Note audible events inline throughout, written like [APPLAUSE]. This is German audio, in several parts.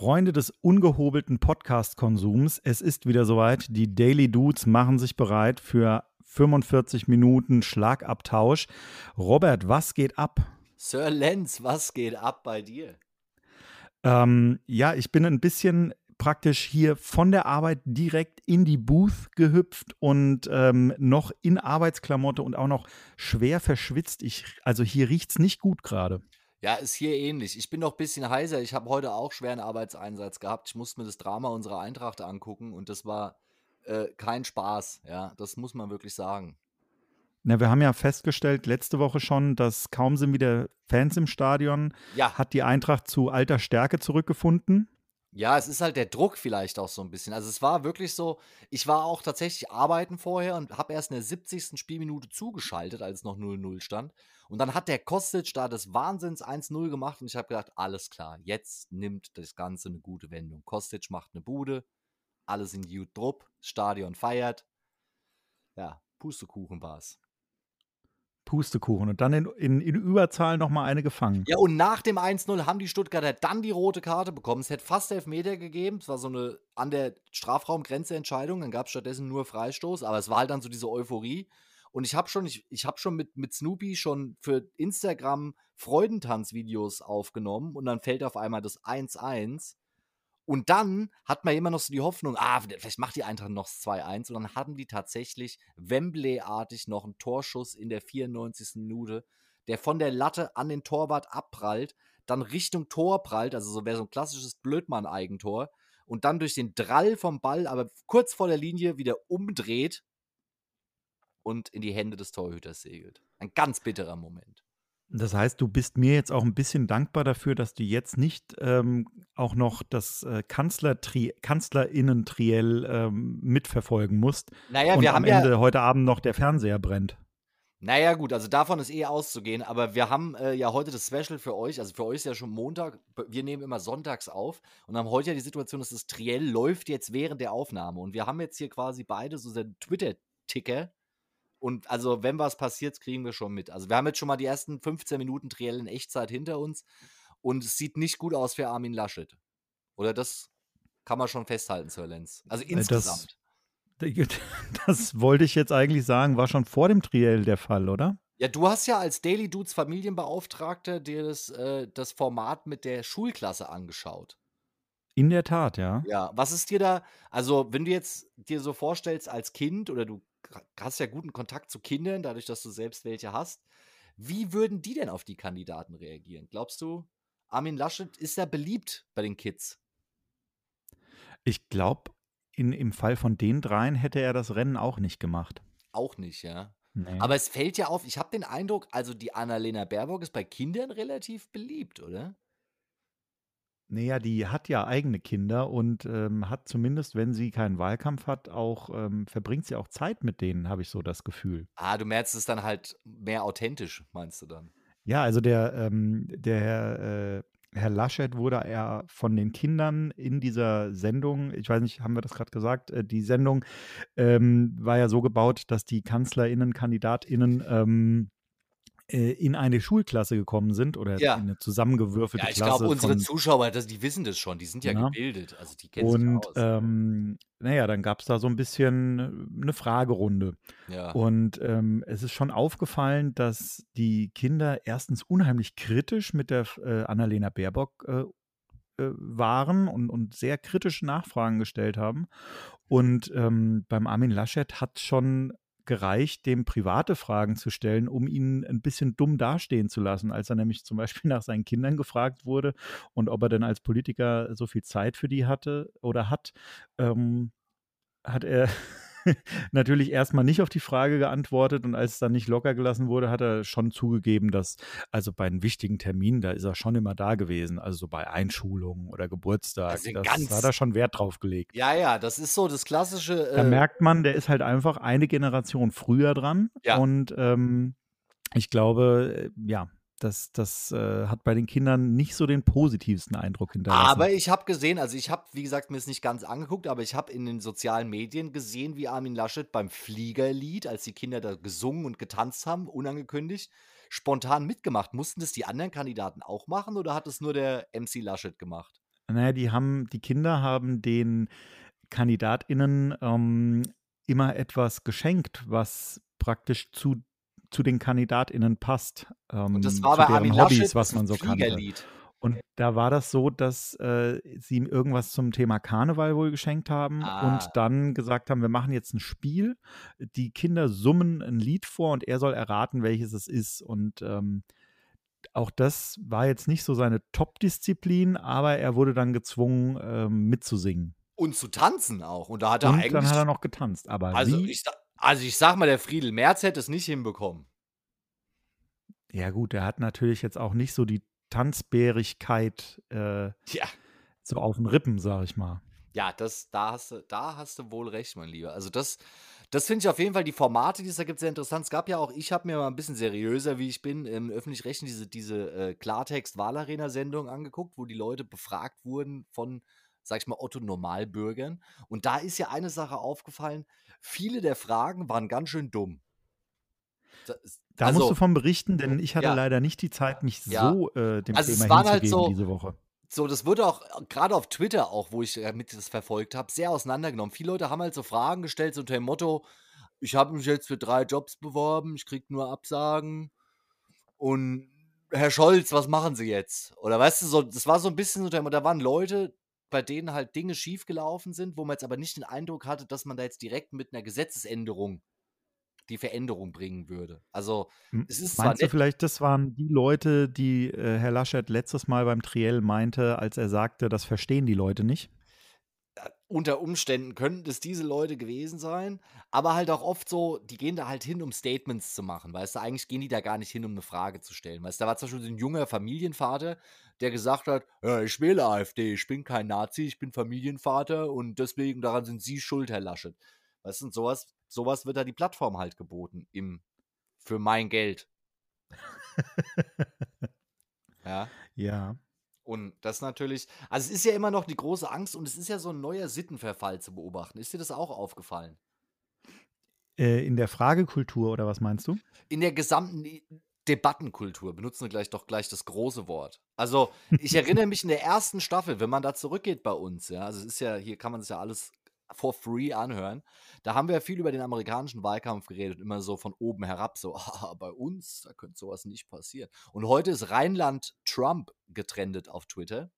Freunde des ungehobelten Podcast-Konsums, es ist wieder soweit. Die Daily Dudes machen sich bereit für 45 Minuten Schlagabtausch. Robert, was geht ab? Sir Lenz, was geht ab bei dir? Ähm, ja, ich bin ein bisschen praktisch hier von der Arbeit direkt in die Booth gehüpft und ähm, noch in Arbeitsklamotte und auch noch schwer verschwitzt. Ich, also hier riecht es nicht gut gerade. Ja, ist hier ähnlich. Ich bin noch ein bisschen heiser. Ich habe heute auch schweren Arbeitseinsatz gehabt. Ich musste mir das Drama unserer Eintracht angucken und das war äh, kein Spaß. Ja, das muss man wirklich sagen. Na, wir haben ja festgestellt letzte Woche schon, dass kaum sind wieder Fans im Stadion, Ja. hat die Eintracht zu alter Stärke zurückgefunden. Ja, es ist halt der Druck vielleicht auch so ein bisschen. Also es war wirklich so, ich war auch tatsächlich arbeiten vorher und habe erst in der 70. Spielminute zugeschaltet, als es noch 0-0 stand. Und dann hat der Kostic da des Wahnsinns 1-0 gemacht und ich habe gedacht, alles klar, jetzt nimmt das Ganze eine gute Wendung. Kostic macht eine Bude, alle sind gut drupp, Stadion feiert. Ja, Pustekuchen war's. Pustekuchen. Und dann in, in, in Überzahl nochmal eine gefangen. Ja, und nach dem 1-0 haben die Stuttgarter dann die rote Karte bekommen. Es hätte fast Elfmeter gegeben. Es war so eine an der Strafraumgrenze Entscheidung. Dann gab es stattdessen nur Freistoß. Aber es war halt dann so diese Euphorie. Und ich habe schon, ich, ich habe schon mit, mit Snoopy schon für Instagram Freudentanzvideos aufgenommen und dann fällt auf einmal das 1-1. Und dann hat man immer noch so die Hoffnung, ah, vielleicht macht die Eintracht noch das 2-1. Und dann hatten die tatsächlich Wembley-artig noch einen Torschuss in der 94. Minute, der von der Latte an den Torwart abprallt, dann Richtung Tor prallt, also so wäre so ein klassisches Blödmann-Eigentor, und dann durch den Drall vom Ball, aber kurz vor der Linie wieder umdreht und in die Hände des Torhüters segelt. Ein ganz bitterer Moment. Das heißt, du bist mir jetzt auch ein bisschen dankbar dafür, dass du jetzt nicht ähm, auch noch das äh, Kanzlertri Kanzlerinnen-Triell ähm, mitverfolgen musst Naja, und wir am haben ja. Ende heute Abend noch der Fernseher brennt. Naja, gut, also davon ist eh auszugehen, aber wir haben äh, ja heute das Special für euch. Also für euch ist ja schon Montag, wir nehmen immer sonntags auf und haben heute ja die Situation, dass das Triell läuft jetzt während der Aufnahme. Und wir haben jetzt hier quasi beide so einen Twitter-Ticker. Und also, wenn was passiert, kriegen wir schon mit. Also, wir haben jetzt schon mal die ersten 15 Minuten Triell in Echtzeit hinter uns und es sieht nicht gut aus für Armin Laschet. Oder das kann man schon festhalten, Sir Lenz. Also Äh, insgesamt. [LAUGHS] Das wollte ich jetzt eigentlich sagen, war schon vor dem Triell der Fall, oder? Ja, du hast ja als Daily Dudes Familienbeauftragter dir das, äh, das Format mit der Schulklasse angeschaut. In der Tat, ja. Ja, was ist dir da, also wenn du jetzt dir so vorstellst als Kind oder du hast ja guten Kontakt zu Kindern, dadurch, dass du selbst welche hast, wie würden die denn auf die Kandidaten reagieren? Glaubst du, Armin Laschet ist da beliebt bei den Kids? Ich glaube, im Fall von den dreien hätte er das Rennen auch nicht gemacht. Auch nicht, ja. Nee. Aber es fällt ja auf, ich habe den Eindruck, also die Annalena Baerbock ist bei Kindern relativ beliebt, oder? Naja, die hat ja eigene Kinder und ähm, hat zumindest, wenn sie keinen Wahlkampf hat, auch ähm, verbringt sie auch Zeit mit denen, habe ich so das Gefühl. Ah, du merkst es dann halt mehr authentisch, meinst du dann? Ja, also der, ähm, der Herr, äh, Herr Laschet wurde ja von den Kindern in dieser Sendung, ich weiß nicht, haben wir das gerade gesagt, äh, die Sendung ähm, war ja so gebaut, dass die KanzlerInnen, KandidatInnen ähm, äh, in eine Schulklasse gekommen sind oder Ja. in eine zusammengewürfelte Ja, ich Klasse. glaube, unsere von, Zuschauer, das, die wissen das schon, die sind ja, Ja. gebildet, also die kennen und sich aus. ähm, naja, dann gab es da so ein bisschen äh, eine Fragerunde. ja. Und ähm, es ist schon aufgefallen, dass die Kinder erstens unheimlich kritisch mit der äh, Annalena Baerbock äh, äh, waren und, und sehr kritische Nachfragen gestellt haben. Und ähm, beim Armin Laschet hat schon gereicht, dem private Fragen zu stellen, um ihn ein bisschen dumm dastehen zu lassen, als er nämlich zum Beispiel [LAUGHS] nach seinen Kindern gefragt wurde und ob er denn als Politiker so viel Zeit für die hatte oder hat, ähm, hat er [LAUGHS] natürlich erstmal nicht auf die Frage geantwortet und als es dann nicht locker gelassen wurde, hat er schon zugegeben, dass also bei einem wichtigen Termin, da ist er schon immer da gewesen, also so bei Einschulungen oder Geburtstag, Also das ganz- hat er schon Wert drauf gelegt. ja, ja, das ist so das klassische. Da Äh, merkt man, der ist halt einfach eine Generation früher dran Ja. und ähm, ich glaube, äh, ja, das, das äh, hat bei den Kindern nicht so den positivsten Eindruck hinterlassen. aber ich habe gesehen, also ich habe, wie gesagt, mir es nicht ganz angeguckt, aber ich habe in den sozialen Medien gesehen, wie Armin Laschet beim Fliegerlied, als die Kinder da gesungen und getanzt haben, unangekündigt, spontan mitgemacht. Mussten das die anderen Kandidaten auch machen oder hat es nur der MC Laschet gemacht? Naja, die haben, die Kinder haben den KandidatInnen ähm, immer etwas geschenkt, was praktisch zu, zu den KandidatInnen passt. Ähm, Und das war zu bei deren Armin Hobbys, Laschet was man so kannte. Fliegerlied. Und da war das so, dass äh, sie ihm irgendwas zum Thema Karneval wohl geschenkt haben Ah. und dann gesagt haben, wir machen jetzt ein Spiel. Die Kinder summen ein Lied vor und er soll erraten, welches es ist. Und ähm, auch das war jetzt nicht so seine Top-Disziplin, aber er wurde dann gezwungen, ähm, mitzusingen. Und zu tanzen auch. Und da hat er Und eigentlich. dann hat er noch getanzt. Aber also, wie? ich, also ich sag mal, der Friedel Merz hätte es nicht hinbekommen. Ja gut, er hat natürlich jetzt auch nicht so die Tanzbärigkeit äh, Ja. so auf den Rippen, sag ich mal. Ja, das, da, hast du, da hast du wohl recht, mein Lieber. Also das, das finde ich auf jeden Fall, die Formate, die es da gibt, sehr interessant. Es gab ja auch, ich habe mir mal ein bisschen seriöser, wie ich bin, im öffentlich-rechtlichen diese, diese äh, Klartext-Wahlarena-Sendung angeguckt, wo die Leute befragt wurden von, sag ich mal, Otto-Normalbürgern. Und da ist ja eine Sache aufgefallen, viele der Fragen waren ganz schön dumm. Das- Da also, musst du von berichten, denn ich hatte Ja. leider nicht die Zeit, mich Ja. so äh, dem Also es Thema waren halt so- diese Woche. so, das wurde auch gerade auf Twitter auch, wo ich äh, mit das verfolgt habe, sehr auseinandergenommen. Viele Leute haben halt so Fragen gestellt, so unter dem Motto, ich habe mich jetzt für drei Jobs beworben, ich krieg nur Absagen. Und Herr Scholz, was machen Sie jetzt? Oder weißt du, so, das war so ein bisschen so, unter dem Motto, da waren Leute, bei denen halt Dinge schiefgelaufen sind, wo man jetzt aber nicht den Eindruck hatte, dass man da jetzt direkt mit einer Gesetzesänderung die Veränderung bringen würde. Also, es ist Meinst du vielleicht, das waren die Leute, die äh, Herr Laschet letztes Mal beim Triell meinte, als er sagte, das verstehen die Leute nicht? Unter Umständen könnten es diese Leute gewesen sein, aber halt auch oft so, die gehen da halt hin, um Statements zu machen, weißt du, eigentlich gehen die da gar nicht hin, um eine Frage zu stellen, weißt du, da war zum Beispiel so ein junger Familienvater, der gesagt hat, ja, ich wähle AfD, ich bin kein Nazi, ich bin Familienvater und deswegen daran sind Sie schuld, Herr Laschet. Weißt du, und sowas, sowas wird da die Plattform halt geboten, im, für mein Geld. [LAUGHS] ja. Ja. Und das natürlich, also es ist ja immer noch die große Angst und es ist ja so ein neuer Sittenverfall zu beobachten. Ist dir das auch aufgefallen? Äh, in der Fragekultur oder was meinst du? In der gesamten Debattenkultur benutzen wir gleich doch gleich das große Wort. Also ich [LAUGHS] erinnere mich in der ersten Staffel, wenn man da zurückgeht bei uns, ja, also es ist ja, hier kann man sich ja alles for free anhören. Da haben wir viel über den amerikanischen Wahlkampf geredet, immer so von oben herab, so, [LAUGHS] ah, bei uns, da könnte sowas nicht passieren. Und heute ist Rheinland Trump getrendet auf Twitter.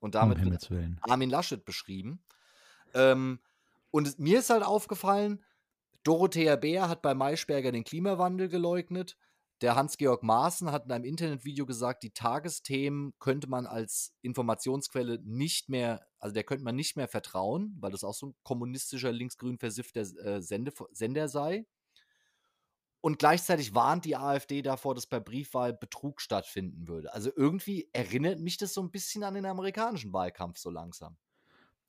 Und Um damit Willen. Armin Laschet beschrieben. Ähm, und mir ist halt aufgefallen, Dorothea Bär hat bei Maischberger den Klimawandel geleugnet. Der Hans-Georg Maaßen hat in einem Internetvideo gesagt, die Tagesthemen könnte man als Informationsquelle nicht mehr, also der könnte man nicht mehr vertrauen, weil das auch so ein kommunistischer, linksgrün versiffter äh, Sende, Sender sei. Und gleichzeitig warnt die AfD davor, dass bei Briefwahl Betrug stattfinden würde. Also irgendwie erinnert mich das so ein bisschen an den amerikanischen Wahlkampf so langsam.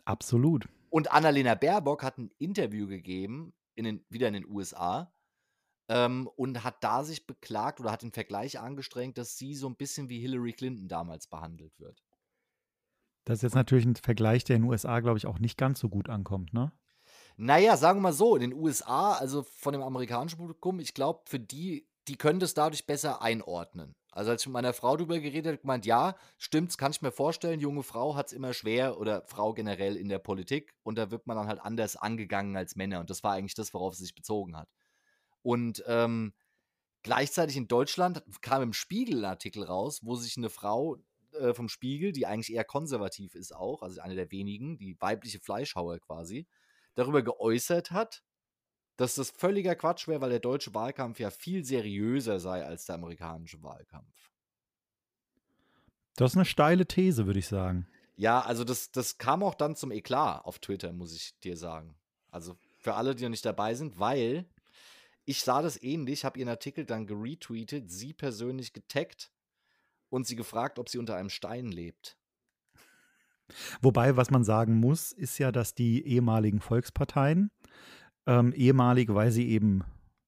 Absolut. Und Annalena Baerbock hat ein Interview gegeben, in den, wieder in den USA, ähm, und hat da sich beklagt oder hat den Vergleich angestrengt, dass sie so ein bisschen wie Hillary Clinton damals behandelt wird. Das ist jetzt natürlich ein Vergleich, der in den USA, glaube ich, auch nicht ganz so gut ankommt, ne? Naja, sagen wir mal so, in den USA, also von dem amerikanischen Publikum, ich glaube, für die, die können das dadurch besser einordnen. Also als ich mit meiner Frau darüber geredet habe, gemeint, ja, stimmt's, kann ich mir vorstellen, junge Frau hat es immer schwer oder Frau generell in der Politik und da wird man dann halt anders angegangen als Männer und das war eigentlich das, worauf sie sich bezogen hat. Und ähm, gleichzeitig in Deutschland kam im Spiegel ein Artikel raus, wo sich eine Frau äh, vom Spiegel, die eigentlich eher konservativ ist auch, also eine der wenigen, die weibliche Fleischhauer quasi, darüber geäußert hat, dass das völliger Quatsch wäre, weil der deutsche Wahlkampf ja viel seriöser sei als der amerikanische Wahlkampf. Das ist eine steile These, würde ich sagen. Ja, also das, das kam auch dann zum Eklat auf Twitter, muss ich dir sagen. Also für alle, die noch nicht dabei sind, weil ich sah das ähnlich, habe ihren Artikel dann geretweetet, sie persönlich getaggt und sie gefragt, ob sie unter einem Stein lebt. Wobei, was man sagen muss, ist ja, dass die ehemaligen Volksparteien, ähm, ehemalig, weil sie eben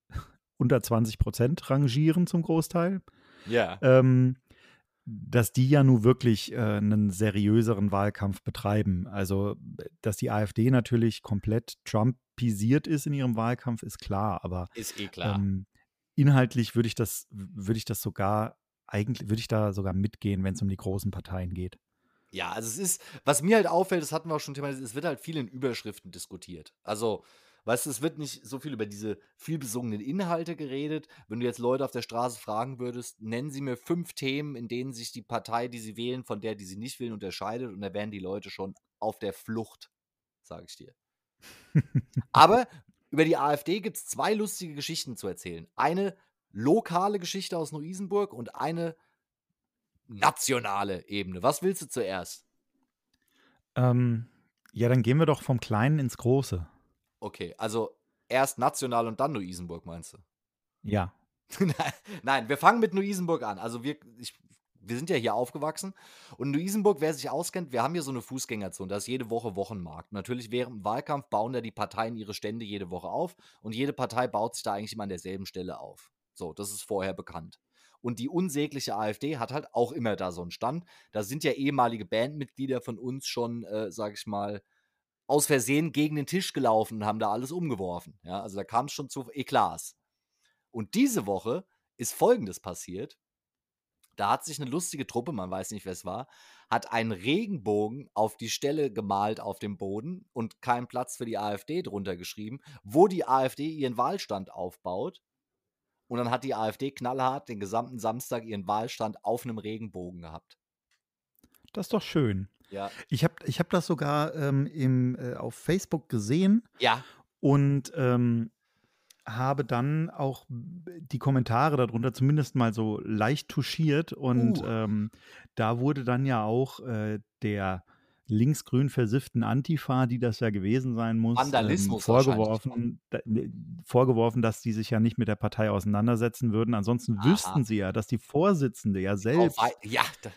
[LAUGHS] unter 20 Prozent rangieren zum Großteil, Ja. ähm, dass die ja nun wirklich äh, einen seriöseren Wahlkampf betreiben. Also, dass die AfD natürlich komplett Trumpisiert ist in ihrem Wahlkampf, ist klar, aber Ist eh klar. ähm, inhaltlich würde ich das, würde ich das sogar, eigentlich würde ich da sogar mitgehen, wenn es um die großen Parteien geht. Ja, also es ist, was mir halt auffällt, das hatten wir auch schon thematisiert, es wird halt viel in Überschriften diskutiert. Also, weißt du, es wird nicht so viel über diese viel besungenen Inhalte geredet. Wenn du jetzt Leute auf der Straße fragen würdest, nennen sie mir fünf Themen, in denen sich die Partei, die sie wählen, von der, die sie nicht wählen, unterscheidet. Und da wären die Leute schon auf der Flucht, sage ich dir. [LAUGHS] Aber über die AfD gibt es zwei lustige Geschichten zu erzählen. Eine lokale Geschichte aus Neu-Isenburg und eine nationale Ebene. Was willst du zuerst? Ähm, ja, dann gehen wir doch vom Kleinen ins Große. Okay, also erst national und dann Neu-Isenburg, meinst du? Ja. [LAUGHS] Nein, wir fangen mit Neu-Isenburg an. Also wir, ich, wir sind ja hier aufgewachsen. Und Neu-Isenburg, wer sich auskennt, wir haben hier so eine Fußgängerzone. Da ist jede Woche Wochenmarkt. Natürlich während dem Wahlkampf bauen da die Parteien ihre Stände jede Woche auf. Und jede Partei baut sich da eigentlich immer an derselben Stelle auf. So, das ist vorher bekannt. Und die unsägliche AfD hat halt auch immer da so einen Stand. Da sind ja ehemalige Bandmitglieder von uns schon, äh, sag ich mal, aus Versehen gegen den Tisch gelaufen und haben da alles umgeworfen. Ja, also da kam es schon zu Eklats. Und diese Woche ist Folgendes passiert. Da hat sich eine lustige Truppe, man weiß nicht, wer es war, hat einen Regenbogen auf die Stelle gemalt auf dem Boden und keinen Platz für die AfD drunter geschrieben, wo die AfD ihren Wahlstand aufbaut. Und dann hat die AfD knallhart den gesamten Samstag ihren Wahlstand auf einem Regenbogen gehabt. Das ist doch schön. Ja. Ich habe ich hab das sogar ähm, im, äh, auf Facebook gesehen. Ja. Und ähm, habe dann auch die Kommentare darunter zumindest mal so leicht touchiert. Und Uh. ähm, da wurde dann ja auch äh, der linksgrün versifften Antifa, die das ja gewesen sein muss, ähm, Vandalismus vorgeworfen, da, ne, vorgeworfen, dass die sich ja nicht mit der Partei auseinandersetzen würden. Ansonsten Aha. wüssten sie ja, dass die Vorsitzende ja selbst Auf wei- ja, da,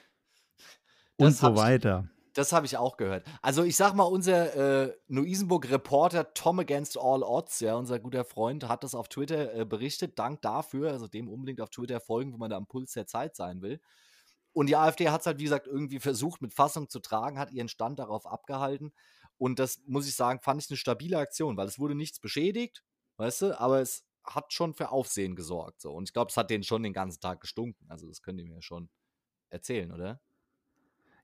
und so weiter. Das habe ich auch gehört. Also ich sag mal, unser äh, Neu-Isenburg-Reporter Tom Against All Odds, ja, unser guter Freund, hat das auf Twitter äh, berichtet. Dank dafür, also dem unbedingt auf Twitter folgen, wenn man da am Puls der Zeit sein will. Und die AfD hat es halt, wie gesagt, irgendwie versucht, mit Fassung zu tragen, hat ihren Stand darauf abgehalten. Und das, muss ich sagen, fand ich eine stabile Aktion, weil es wurde nichts beschädigt, weißt du, aber es hat schon für Aufsehen gesorgt. So. Und ich glaube, es hat denen schon den ganzen Tag gestunken. Also das könnt ihr mir schon erzählen, oder?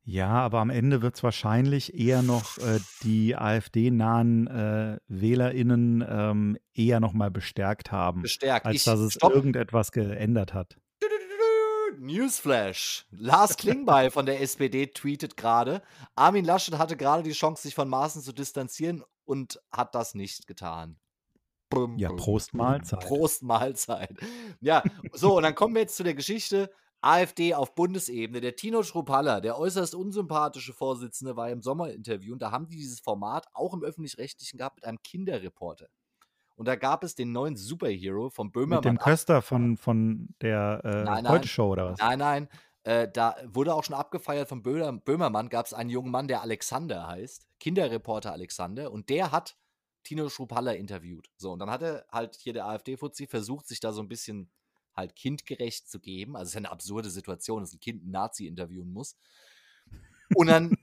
Ja, aber am Ende wird es wahrscheinlich eher noch äh, die AfD-nahen äh, WählerInnen ähm, eher nochmal bestärkt haben, Bestärkt. als Ich- dass es stopp. irgendetwas geändert hat. Newsflash. Lars Klingbeil von der SPD tweetet gerade, Armin Laschet hatte gerade die Chance, sich von Maaßen zu distanzieren und hat das nicht getan. Ja, Prost. Mahlzeit. Prost Mahlzeit. Ja, so, und dann kommen wir jetzt zu der Geschichte AfD auf Bundesebene. Der Tino Schrupalla, der äußerst unsympathische Vorsitzende, war im Sommerinterview und da haben die dieses Format auch im Öffentlich-Rechtlichen gehabt mit einem Kinderreporter. Und da gab es den neuen Superhero von Mit dem Böhmermann. Köster von, von der äh, Nein, nein. Heute-Show oder was? Nein, nein. Äh, da wurde auch schon abgefeiert von Böhmer, Böhmermann, gab es einen jungen Mann, der Alexander heißt, Kinderreporter Alexander, und der hat Tino Schrupalla interviewt. So, und dann hat er halt hier der AfD-Fuzzi versucht, sich da so ein bisschen halt kindgerecht zu geben. Also es ist ja eine absurde Situation, dass ein Kind einen Nazi interviewen muss. Und dann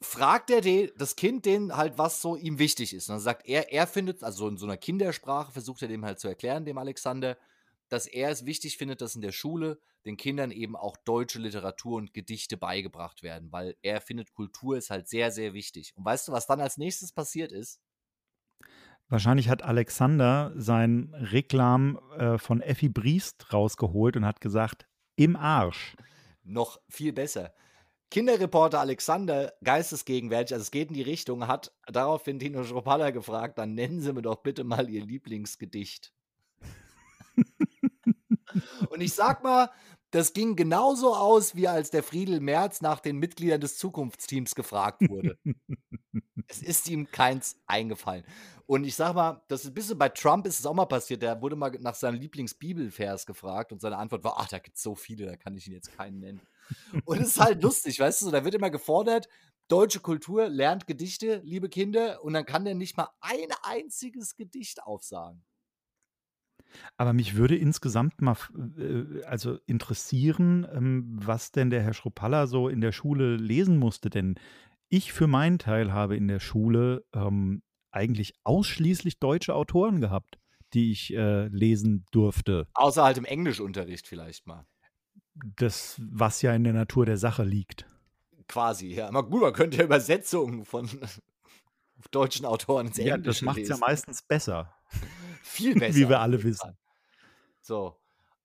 fragt er den, das Kind den halt, was so ihm wichtig ist. Und dann sagt er, er findet, also in so einer Kindersprache versucht er dem halt zu erklären, dem Alexander, dass er es wichtig findet, dass in der Schule den Kindern eben auch deutsche Literatur und Gedichte beigebracht werden, weil er findet, Kultur ist halt sehr, sehr wichtig. Und weißt du, was dann als nächstes passiert ist? Wahrscheinlich hat Alexander sein Reklam äh, von Effi Briest rausgeholt und hat gesagt, im Arsch. Noch viel besser. Kinderreporter Alexander, geistesgegenwärtig, also es geht in die Richtung, hat daraufhin Tino Schropalla gefragt, dann nennen Sie mir doch bitte mal Ihr Lieblingsgedicht. [LAUGHS] Und ich sag mal, das ging genauso aus, wie als der Friedel Merz nach den Mitgliedern des Zukunftsteams gefragt wurde. [LAUGHS] es ist ihm keins eingefallen. Und ich sag mal, das ist ein bisschen bei Trump ist es auch mal passiert. Der wurde mal nach seinem Lieblingsbibelvers gefragt und seine Antwort war: Ach, da gibt es so viele, da kann ich ihn jetzt keinen nennen. Und es ist halt lustig, weißt du, so, da wird immer gefordert, deutsche Kultur lernt Gedichte, liebe Kinder, und dann kann der nicht mal ein einziges Gedicht aufsagen. Aber mich würde insgesamt mal äh, also interessieren, ähm, was denn der Herr Schruppalla so in der Schule lesen musste. Denn ich für meinen Teil habe in der Schule ähm, eigentlich ausschließlich deutsche Autoren gehabt, die ich äh, lesen durfte. Außer halt im Englischunterricht vielleicht mal. Das, was ja in der Natur der Sache liegt. quasi, ja. Aber gut, man könnte ja Übersetzungen von [LAUGHS] deutschen Autoren ins Ja, Englische das macht es ja meistens besser, Viel [LAUGHS] besser. wie wir alle wissen. So.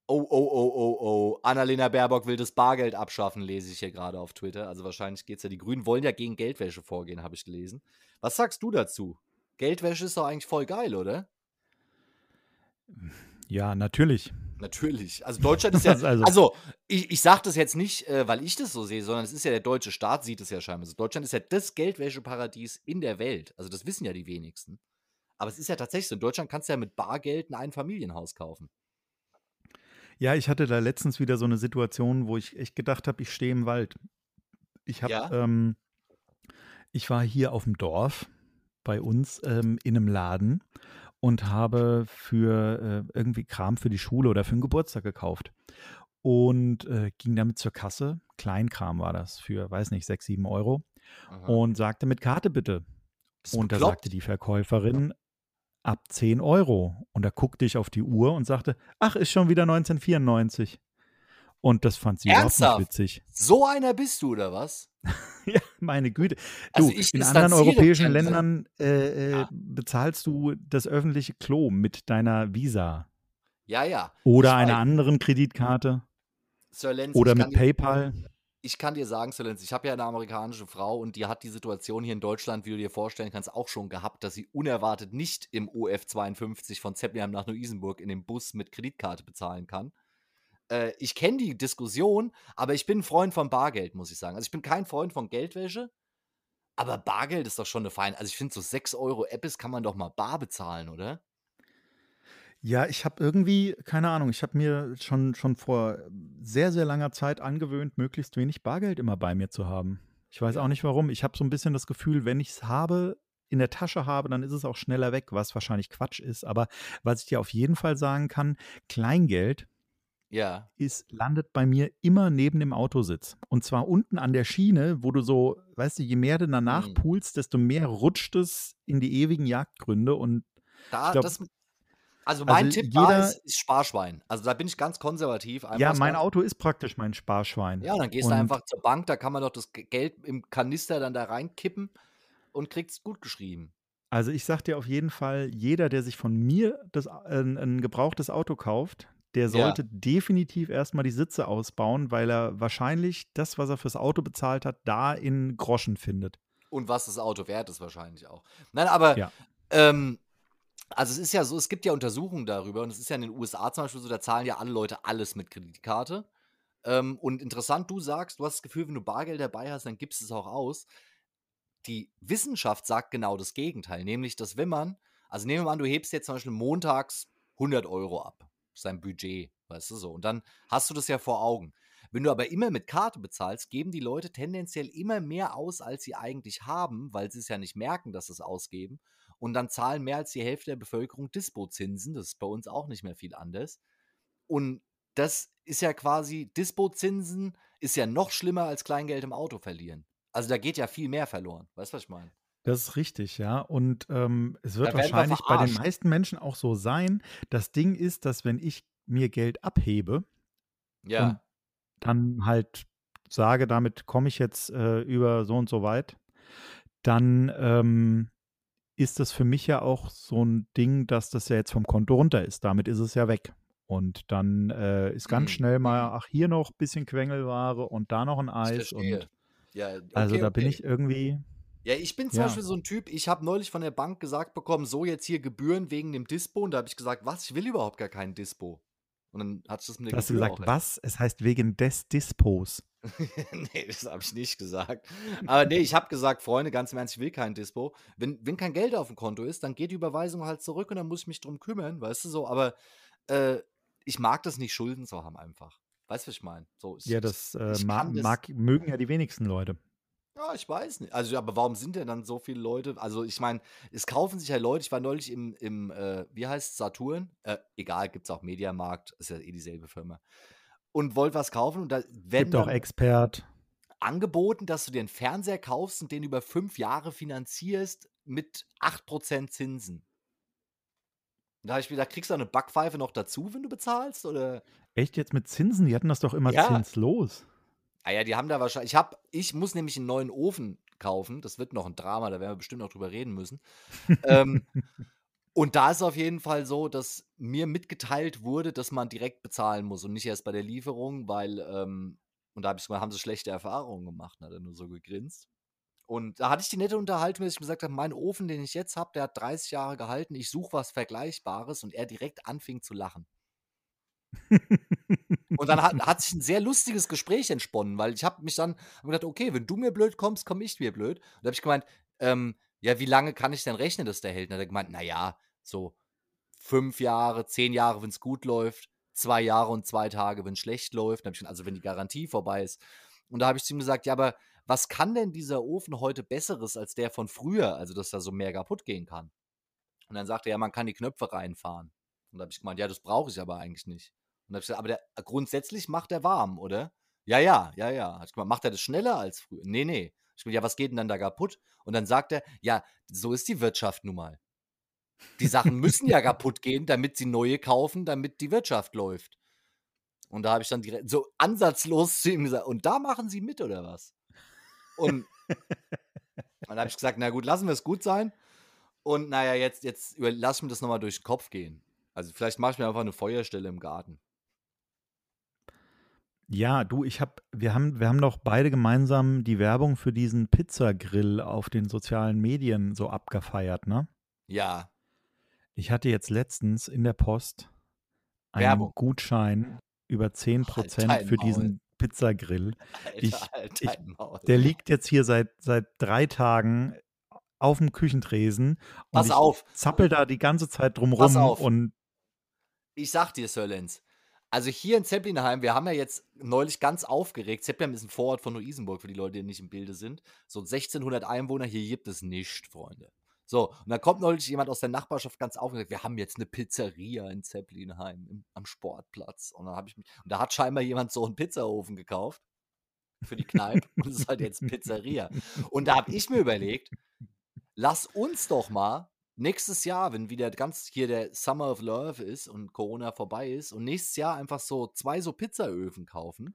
Oh, oh, oh, oh, oh. Annalena Baerbock will das Bargeld abschaffen, lese ich hier gerade auf Twitter. Also wahrscheinlich geht es ja. Die Grünen wollen ja gegen Geldwäsche vorgehen, habe ich gelesen. Was sagst du dazu? Geldwäsche ist doch eigentlich voll geil, oder? Ja, natürlich. Natürlich. Also Deutschland ist [LAUGHS] ja. Also- Also, ich, ich sage das jetzt nicht, äh, weil ich das so sehe, sondern es ist ja der deutsche Staat, sieht es ja scheinbar so. Deutschland ist ja das Geldwäscheparadies in der Welt. Also, das wissen ja die wenigsten. Aber es ist ja tatsächlich so. In Deutschland kannst du ja mit Bargeld ein Einfamilienhaus kaufen. Ja, ich hatte da letztens wieder so eine Situation, wo ich echt gedacht habe, ich stehe im Wald. Ich habe, Ja? ähm, ich war hier auf dem Dorf bei uns ähm, in einem Laden und habe für äh, irgendwie Kram für die Schule oder für einen Geburtstag gekauft und äh, ging damit zur Kasse. Kleinkram war das für, weiß nicht, sechs, sieben Euro Aha. und sagte mit Karte bitte. Und da sagte die Verkäuferin ab 10 Euro. Und da guckte ich auf die Uhr und sagte, ach, ist schon wieder 1994. Und das fand sie Ernsthaft? überhaupt nicht witzig. So einer bist du, oder was? [LAUGHS] Ja, meine Güte. Du, Also ich in anderen europäischen. Ländern äh, äh, Ja. bezahlst du das öffentliche Klo mit deiner Visa Ja, ja. oder Ich einer weiß. anderen Kreditkarte Sir Lenz, oder mit PayPal. Ich kann dir sagen, Sir Lenz, ich habe ja eine amerikanische Frau und die hat die Situation hier in Deutschland, wie du dir vorstellen kannst, auch schon gehabt, dass sie unerwartet nicht im OF 52 von Zeppenheim nach Neu-Isenburg in dem Bus mit Kreditkarte bezahlen kann. Äh, ich kenne die Diskussion, aber ich bin ein Freund von Bargeld, muss ich sagen. Also ich bin kein Freund von Geldwäsche, aber Bargeld ist doch schon eine feine. Also ich finde, so 6 Euro Apples kann man doch mal bar bezahlen, oder? Ja, ich habe irgendwie, keine Ahnung, ich habe mir schon, schon vor sehr, sehr langer Zeit angewöhnt, möglichst wenig Bargeld immer bei mir zu haben. Ich weiß auch nicht warum. Ich habe so ein bisschen das Gefühl, wenn ich es habe, in der Tasche habe, dann ist es auch schneller weg, was wahrscheinlich Quatsch ist. Aber was ich dir auf jeden Fall sagen kann, Kleingeld Ja. ist, landet bei mir immer neben dem Autositz. Und zwar unten an der Schiene, wo du so, weißt du, je mehr du danach Mhm. pulst, desto mehr rutscht es in die ewigen Jagdgründe. Und Da, glaub, das, also mein also Tipp da jeder- ist, ist Sparschwein. Also da bin ich ganz konservativ. Ja, mein sagen, Auto ist praktisch mein Sparschwein. Ja, dann gehst Und- du einfach zur Bank, da kann man doch das Ge- Geld im Kanister dann da reinkippen und kriegst gut geschrieben. Also ich sag dir auf jeden Fall, jeder, der sich von mir das, äh, ein gebrauchtes Auto kauft, der Ja. sollte definitiv erstmal die Sitze ausbauen, weil er wahrscheinlich das, was er fürs Auto bezahlt hat, da in Groschen findet. Und was das Auto wert ist wahrscheinlich auch. Nein, aber Ja. ähm, also es ist ja so, es gibt ja Untersuchungen darüber und es ist ja in den USA zum Beispiel so, da zahlen ja alle Leute alles mit Kreditkarte. Ähm, und interessant, du sagst, du hast das Gefühl, wenn du Bargeld dabei hast, dann gibst du es auch aus. Die Wissenschaft sagt genau das Gegenteil, nämlich, dass wenn man, also nehmen wir mal an, du hebst jetzt zum Beispiel montags 100 Euro ab, sein Budget, weißt du so, und dann hast du das ja vor Augen. Wenn du aber immer mit Karte bezahlst, geben die Leute tendenziell immer mehr aus, als sie eigentlich haben, weil sie es ja nicht merken, dass sie es ausgeben. Und dann zahlen mehr als die Hälfte der Bevölkerung Dispozinsen. Das ist bei uns auch nicht mehr viel anders. Und das ist ja quasi, Dispozinsen ist ja noch schlimmer als Kleingeld im Auto verlieren. Also da geht ja viel mehr verloren. Weißt du, was ich meine? Das ist richtig, ja. Und ähm, es wird werden wir wahrscheinlich bei den meisten Menschen auch so sein. Das Ding ist, dass wenn ich mir Geld abhebe, Ja. Und dann halt sage, damit komme ich jetzt äh, über so und so weit, dann ähm, ist das für mich ja auch so ein Ding, dass das ja jetzt vom Konto runter ist. Damit ist es ja weg. Und dann äh, ist ganz Mhm, schnell mal, mhm. ach, hier noch ein bisschen Quengelware und da noch ein Eis. Und Ja, okay, also da bin okay. ich irgendwie, Ja, ich bin zum Ja. Beispiel so ein Typ, ich habe neulich von der Bank gesagt bekommen, so jetzt hier Gebühren wegen dem Dispo. Und da habe ich gesagt, was, ich will überhaupt gar keinen Dispo. Und dann hat sich das mit der hast du gesagt, was? Es heißt wegen des Dispos. [LAUGHS] nee, das habe ich nicht gesagt. Aber nee, ich habe gesagt, Freunde, ganz im Ernst, ich will kein Dispo. Wenn, wenn kein Geld auf dem Konto ist, dann geht die Überweisung halt zurück und dann muss ich mich drum kümmern, weißt du so. Aber äh, ich mag das nicht, Schulden zu haben einfach. Weißt du, was ich meine? So, ich, Ja, das, äh, ich ma kann das- mag, mögen ja die wenigsten Leute. Ja, ich weiß nicht. Also, aber warum sind denn dann so viele Leute? Also, ich meine, es kaufen sich ja Leute. Ich war neulich im, im äh, wie heißt Saturn? Äh, egal, gibt es auch Mediamarkt, ist ja eh dieselbe Firma. Und wollte was kaufen und da werden Gibt auch Expert. angeboten, dass du dir einen Fernseher kaufst und den über fünf Jahre finanzierst mit 8% Zinsen. Da habe ich mir gedacht, kriegst du eine Backpfeife noch dazu, wenn du bezahlst? Oder? Echt jetzt mit Zinsen? Die hatten das doch immer Ja. zinslos. Ah ja, die haben da wahrscheinlich. Ich, hab, ich muss nämlich einen neuen Ofen kaufen. Das wird noch ein Drama, da werden wir bestimmt noch drüber reden müssen. ähm, [LAUGHS] und da ist auf jeden Fall so, dass mir mitgeteilt wurde, dass man direkt bezahlen muss und nicht erst bei der Lieferung, weil, ähm, und da hab haben sie schlechte Erfahrungen gemacht, hat er nur so gegrinst. Und da hatte ich die nette Unterhaltung, dass ich gesagt habe, mein Ofen, den ich jetzt habe, der hat 30 Jahre gehalten, ich suche was Vergleichbares und er direkt anfing zu lachen. [LAUGHS] und dann hat, hat, sich ein sehr lustiges Gespräch entsponnen, weil ich habe mich dann hab gedacht, okay, wenn du mir blöd kommst, komme ich mir blöd. Und da habe ich gemeint, ähm, ja, wie lange kann ich denn rechnen, dass der hält? Und dann hat er gemeint, naja, so fünf Jahre, zehn Jahre, wenn es gut läuft, zwei Jahre und zwei Tage, wenn es schlecht läuft. Ich, also wenn die Garantie vorbei ist. Und da habe ich zu ihm gesagt, ja, aber was kann denn dieser Ofen heute Besseres als der von früher, also dass da so mehr kaputt gehen kann? Und dann sagte er, ja, man kann die Knöpfe reinfahren. Und da habe ich gemeint, ja, das brauche ich aber eigentlich nicht. Und habe ich gesagt, aber der, grundsätzlich macht er warm, oder? Ja, ja, ja, ja. Ich gemeint, macht er das schneller als früher? Nee, nee. Ich gemeint, ja, was geht denn dann da kaputt? Und dann sagt er, ja, so ist die Wirtschaft nun mal. Die Sachen müssen ja [LAUGHS] kaputt gehen, damit sie neue kaufen, damit die Wirtschaft läuft. Und da habe ich dann direkt so ansatzlos zu ihm gesagt, und da machen Sie mit oder was? Und dann habe ich gesagt, na gut, lassen wir es gut sein. Und naja, jetzt, jetzt lass mir das nochmal durch den Kopf gehen. Also vielleicht mache ich mir einfach eine Feuerstelle im Garten. Ja, du, ich habe, wir haben, wir haben doch beide gemeinsam die Werbung für diesen Pizzagrill auf den sozialen Medien so abgefeiert, ne? Ja. Ich hatte jetzt letztens in der Post einen Werbung. Gutschein über 10% halt für diesen Pizzagrill. [LAUGHS] Alter, ich, halt ich, der liegt jetzt hier seit, seit drei Tagen auf dem Küchentresen. Pass auf. Zappel da die ganze Zeit drumrum. Pass auf. Und ich sag dir, Sir Lenz, also hier in Zeppelinheim, wir haben ja jetzt neulich ganz aufgeregt, Zeppelinheim ist ein Vorort von Luisenburg, für die Leute, die nicht im Bilde sind. So 1600 Einwohner, hier gibt es nicht, Freunde. So, und dann kommt neulich jemand aus der Nachbarschaft ganz aufgeregt, wir haben jetzt eine Pizzeria in Zeppelinheim im, am Sportplatz. Und dann ich und da hat scheinbar jemand so einen Pizzaofen gekauft für die Kneipe und es ist halt jetzt Pizzeria. Und da habe ich mir überlegt, lass uns doch mal nächstes Jahr, wenn wieder ganz hier der Summer of Love ist und Corona vorbei ist und nächstes Jahr einfach so zwei so Pizzaöfen kaufen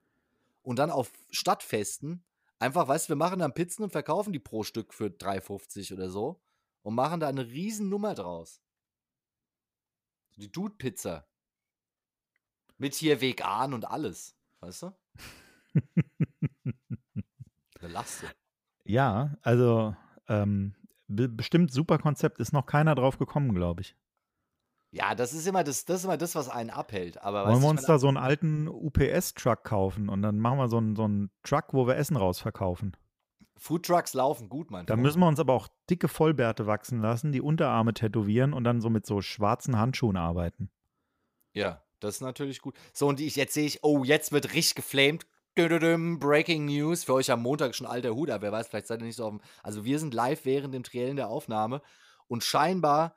und dann auf Stadtfesten einfach, weißt du, wir machen dann Pizzen und verkaufen die pro Stück für 3,50 oder so und machen da eine riesen Nummer draus. Die Dude-Pizza. Mit hier vegan und alles. Weißt du? [LAUGHS] Belastet. Ja, also ähm, bestimmt super Konzept. Ist noch keiner drauf gekommen, glaube ich. Ja, das ist immer das, das ist immer das, was einen abhält. Aber Wollen wir uns da so einen alten UPS-Truck kaufen und dann machen wir so einen, so einen Truck, wo wir Essen rausverkaufen? Foodtrucks laufen gut, mein Da Freund. müssen wir uns aber auch dicke Vollbärte wachsen lassen, die Unterarme tätowieren und dann so mit so schwarzen Handschuhen arbeiten. Ja, das ist natürlich gut. So, und ich, jetzt sehe ich, oh, jetzt wird richtig geflamed. Breaking News. Für euch am Montag schon alter aber wer weiß, vielleicht seid ihr nicht so auf dem. Also, wir sind live während dem Triellen der Aufnahme und scheinbar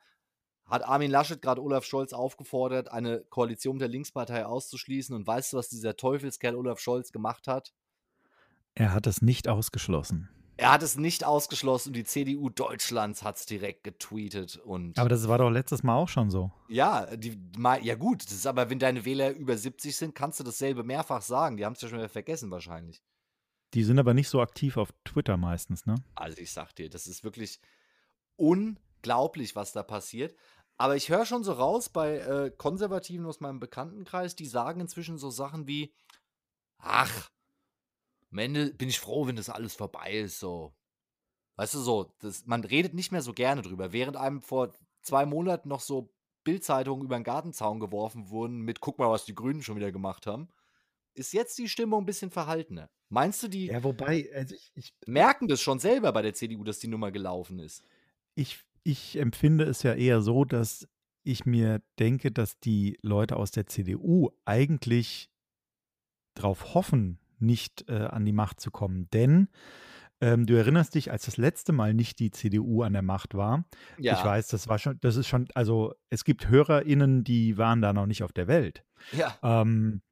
hat Armin Laschet gerade Olaf Scholz aufgefordert, eine Koalition der Linkspartei auszuschließen. Und weißt du, was dieser Teufelskerl Olaf Scholz gemacht hat? Er hat es nicht ausgeschlossen. Er hat es nicht ausgeschlossen. Die CDU Deutschlands hat es direkt getweetet. Und aber das war doch letztes Mal auch schon so. Ja, die, ja gut. Das ist aber, wenn deine Wähler über 70 sind, kannst du dasselbe mehrfach sagen. Die haben es ja schon wieder vergessen wahrscheinlich. Die sind aber nicht so aktiv auf Twitter meistens, ne? Also ich sag dir, das ist wirklich unglaublich, was da passiert. Aber ich höre schon so raus bei äh, Konservativen aus meinem Bekanntenkreis, die sagen inzwischen so Sachen wie, ach, am Ende bin ich froh, wenn das alles vorbei ist, so. Weißt du, so, das, man redet nicht mehr so gerne drüber. Während einem vor zwei Monaten noch so Bildzeitungen über den Gartenzaun geworfen wurden mit guck mal, was die Grünen schon wieder gemacht haben, ist jetzt die Stimmung ein bisschen verhaltener. Meinst du, die ja, wobei, also ich, ich, merken das schon selber bei der CDU, dass die Nummer gelaufen ist? Ich, ich empfinde es ja eher so, dass ich mir denke, dass die Leute aus der CDU eigentlich darauf hoffen, nicht äh, an die Macht zu kommen. Denn ähm, du erinnerst dich, als das letzte Mal nicht die CDU an der Macht war. Ja. Ich weiß, das war schon, das ist schon, also es gibt HörerInnen, die waren da noch nicht auf der Welt. Ja. Ähm,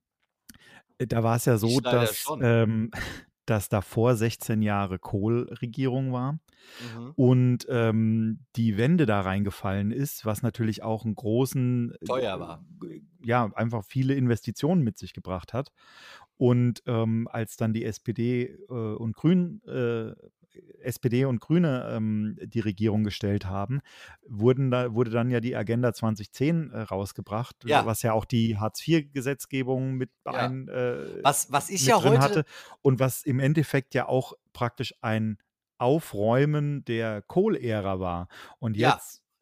da war es ja so, dass, ähm, [LAUGHS] dass davor 16 Jahre Kohl-Regierung war mhm. und ähm, die Wende da reingefallen ist, was natürlich auch einen großen, teuer war. ja, einfach viele Investitionen mit sich gebracht hat. Und ähm, als dann die SPD äh, und Grün, äh, SPD und Grüne ähm, die Regierung gestellt haben, wurden da, wurde dann ja die Agenda 2010 äh, rausgebracht, Ja. was ja auch die Hartz-IV-Gesetzgebung mit Ja. ein, äh, Was, was ich mit ja drin heute. hatte und was im Endeffekt ja auch praktisch ein Aufräumen der Kohl-Ära war. Und Ja,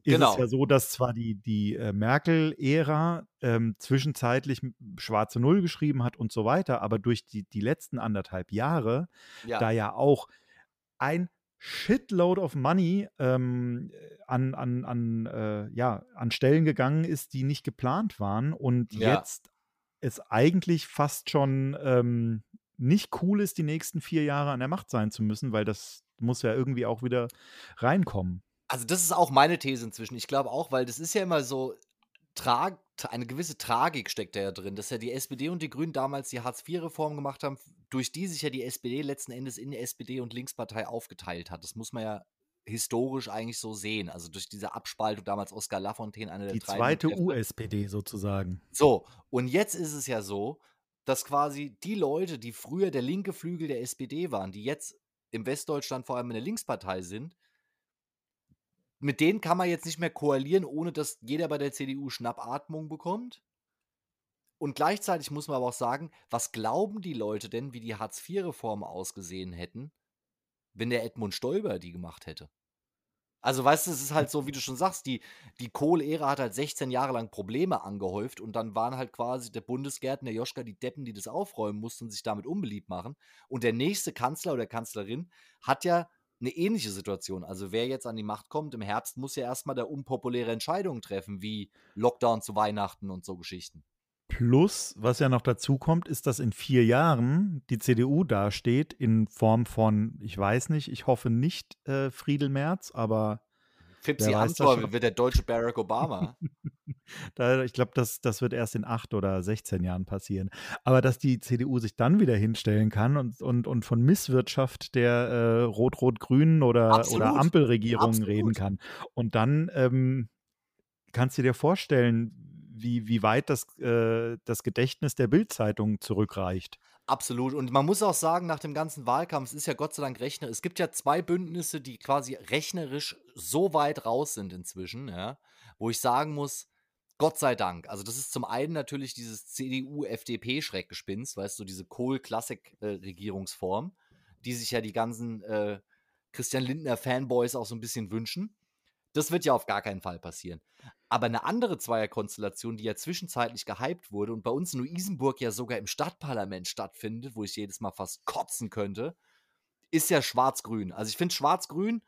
ist es genau. ja so, dass zwar die, die äh, Merkel-Ära ähm, zwischenzeitlich schwarze Null geschrieben hat und so weiter, aber durch die, die letzten anderthalb Jahre Ja. da ja auch ein Shitload of Money ähm, an, an, an, äh, ja, an Stellen gegangen ist, die nicht geplant waren und Ja. jetzt es eigentlich fast schon ähm, nicht cool ist, die nächsten vier Jahre an der Macht sein zu müssen, weil das muss ja irgendwie auch wieder reinkommen. Also, das ist auch meine These inzwischen. Ich glaube auch, weil das ist ja immer so, Trag, eine gewisse Tragik steckt da ja drin, dass ja die SPD und die Grünen damals die Hartz-IV-Reform gemacht haben, durch die sich ja die SPD letzten Endes in SPD und Linkspartei aufgeteilt hat. Das muss man ja historisch eigentlich so sehen. Also durch diese Abspaltung damals Oskar Lafontaine, einer der Die zweite. USPD sozusagen. So, und jetzt ist es ja so, dass quasi die Leute, die früher der linke Flügel der SPD waren, die jetzt im Westdeutschland vor allem in der Linkspartei sind, mit denen kann man jetzt nicht mehr koalieren, ohne dass jeder bei der CDU Schnappatmung bekommt. Und gleichzeitig muss man aber auch sagen, was glauben die Leute denn, wie die Hartz-IV-Reform ausgesehen hätten, wenn der Edmund Stoiber die gemacht hätte? Also, weißt du, es ist halt so, wie du schon sagst, die, die Kohl-Ära hat halt 16 Jahre lang Probleme angehäuft und dann waren halt quasi der Bundesgärtner, Joschka, die Deppen, die das aufräumen mussten und sich damit unbeliebt machen. Und der nächste Kanzler oder Kanzlerin hat ja eine ähnliche Situation. Also, wer jetzt an die Macht kommt im Herbst, muss ja erstmal da unpopuläre Entscheidungen treffen, wie Lockdown zu Weihnachten und so Geschichten. Plus, was ja noch dazu kommt, ist, dass in vier Jahren die CDU dasteht in Form von, ich weiß nicht, ich hoffe nicht äh, Friedel Merz, aber Fipsi schon? wird der deutsche Barack Obama. [LAUGHS] da, ich glaube, das, das wird erst in acht oder 16 Jahren passieren. Aber dass die CDU sich dann wieder hinstellen kann und, und, und von Misswirtschaft der äh, Rot-Rot-Grünen oder, Absolut. oder Ampelregierungen reden kann. Und dann ähm, kannst du dir vorstellen, wie, wie weit das, äh, das Gedächtnis der Bild-Zeitung zurückreicht. Absolut. Und man muss auch sagen, nach dem ganzen Wahlkampf, es ist ja Gott sei Dank Rechner, es gibt ja zwei Bündnisse, die quasi rechnerisch so weit raus sind inzwischen, ja, wo ich sagen muss, Gott sei Dank. Also, das ist zum einen natürlich dieses CDU-FDP-Schreckgespinst, weißt du, diese Kohl-Klassik-Regierungsform, die sich ja die ganzen äh, Christian Lindner-Fanboys auch so ein bisschen wünschen. Das wird ja auf gar keinen Fall passieren. Aber eine andere Zweierkonstellation, die ja zwischenzeitlich gehypt wurde und bei uns in Luisenburg ja sogar im Stadtparlament stattfindet, wo ich jedes Mal fast kotzen könnte, ist ja Schwarz-Grün. Also ich finde, Schwarz-Grün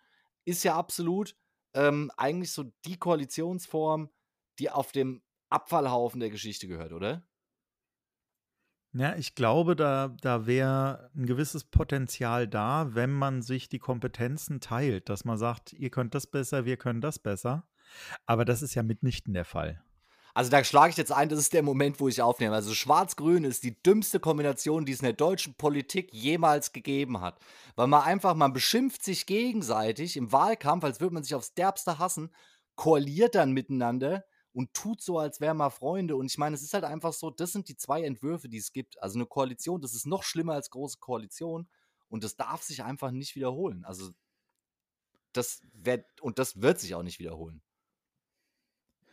ist ja absolut ähm, eigentlich so die Koalitionsform, die auf dem Abfallhaufen der Geschichte gehört, oder? Ja, ich glaube, da, da wäre ein gewisses Potenzial da, wenn man sich die Kompetenzen teilt, dass man sagt, ihr könnt das besser, wir können das besser. Aber das ist ja mitnichten der Fall. Also da schlage ich jetzt ein, das ist der Moment, wo ich aufnehme. Also Schwarz-Grün ist die dümmste Kombination, die es in der deutschen Politik jemals gegeben hat. Weil man einfach, man beschimpft sich gegenseitig im Wahlkampf, als würde man sich aufs Derbste hassen, koaliert dann miteinander und tut so, als wären wir Freunde. Und ich meine, es ist halt einfach so, das sind die zwei Entwürfe, die es gibt. Also eine Koalition, das ist noch schlimmer als große Koalition und das darf sich einfach nicht wiederholen. Also das wird, und das wird sich auch nicht wiederholen.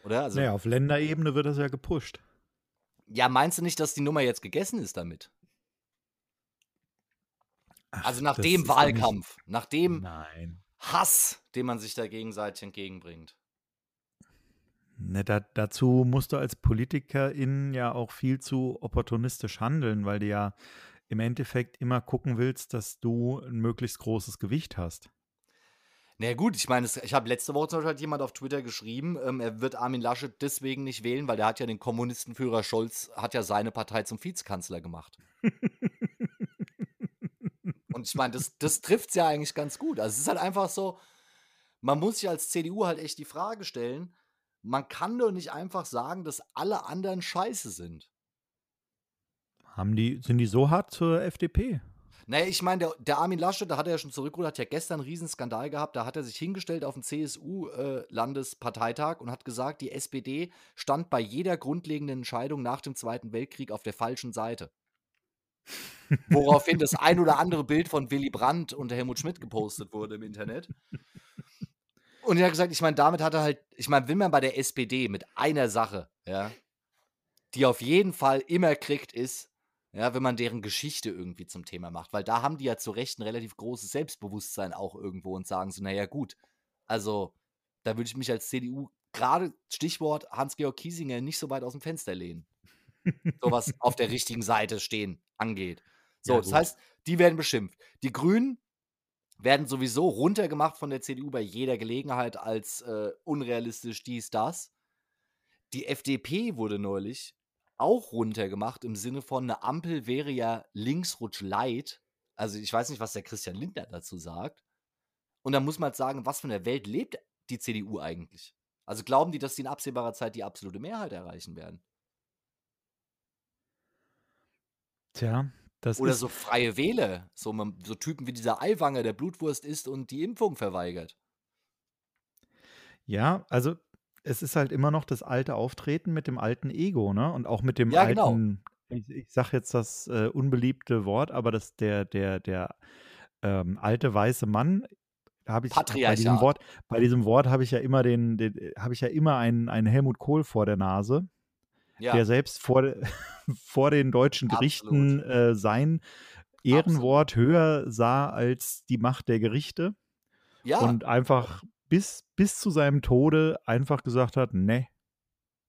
Oder? Also, naja, auf Länderebene wird das ja gepusht. Ja, meinst du nicht, dass die Nummer jetzt gegessen ist damit? Ach, Also nach dem Wahlkampf, nach Nicht, dem nein. Hass, den man sich da gegenseitig entgegenbringt. Ne, da, dazu musst du als Politikerin ja auch viel zu opportunistisch handeln, weil du ja im Endeffekt immer gucken willst, dass du ein möglichst großes Gewicht hast. Na naja, gut, ich meine, ich habe letzte Woche zum Beispiel hat jemand auf Twitter geschrieben, ähm, er wird Armin Laschet deswegen nicht wählen, weil der hat ja den Kommunistenführer Scholz, hat ja seine Partei zum Vizekanzler gemacht. [LAUGHS] Und ich meine, das, das trifft es ja eigentlich ganz gut. Also es ist halt einfach so, man muss sich als CDU halt echt die Frage stellen, man kann doch nicht einfach sagen, dass alle anderen scheiße sind. Haben die, sind die so hart zur FDP? Naja, ich meine, der, der Armin Laschet, da hat er ja schon zurückgeholt, hat ja gestern einen Riesenskandal gehabt. Da hat er sich hingestellt auf dem CSU-Landesparteitag und hat gesagt, die SPD stand bei jeder grundlegenden Entscheidung nach dem Zweiten Weltkrieg auf der falschen Seite. Woraufhin das ein oder andere Bild von Willy Brandt und Helmut Schmidt gepostet wurde im Internet. Und er hat gesagt, ich meine, damit hat er halt, ich meine, will man bei der SPD mit einer Sache, ja, die auf jeden Fall immer kriegt, ist, ja, wenn man deren Geschichte irgendwie zum Thema macht. Weil da haben die ja zu Recht ein relativ großes Selbstbewusstsein auch irgendwo und sagen so, naja, gut, also da würde ich mich als CDU gerade Stichwort Hans-Georg Kiesinger nicht so weit aus dem Fenster lehnen. so was auf der richtigen Seite stehen angeht. So, ja, das heißt, die werden beschimpft. Die Grünen werden sowieso runtergemacht von der CDU bei jeder Gelegenheit als äh, unrealistisch dies, das. Die FDP wurde neulich auch runtergemacht im Sinne von, eine Ampel wäre ja linksrutsch light. Also ich weiß nicht, was der Christian Lindner dazu sagt. Und da muss man halt sagen, was von der Welt lebt die CDU eigentlich? Also glauben die, dass sie in absehbarer Zeit die absolute Mehrheit erreichen werden? Tja, das Oder so freie Wähler, so, so Typen wie dieser Eiwanger, der Blutwurst isst und die Impfung verweigert. Ja, also es ist halt immer noch das alte Auftreten mit dem alten Ego, ne? Und auch mit dem Ja, genau. alten, ich, ich sag jetzt das äh, unbeliebte Wort, aber das der, der, der ähm, alte weiße Mann, habe ich bei diesem. Wort, bei diesem Wort habe ich ja immer den, den habe ich ja immer einen, einen Helmut Kohl vor der Nase, der Ja, selbst vor, [LAUGHS] vor den deutschen Gerichten absolut. äh, sein Absolut. Ehrenwort höher sah als die Macht der Gerichte Ja, und einfach bis, bis zu seinem Tode einfach gesagt hat, ne,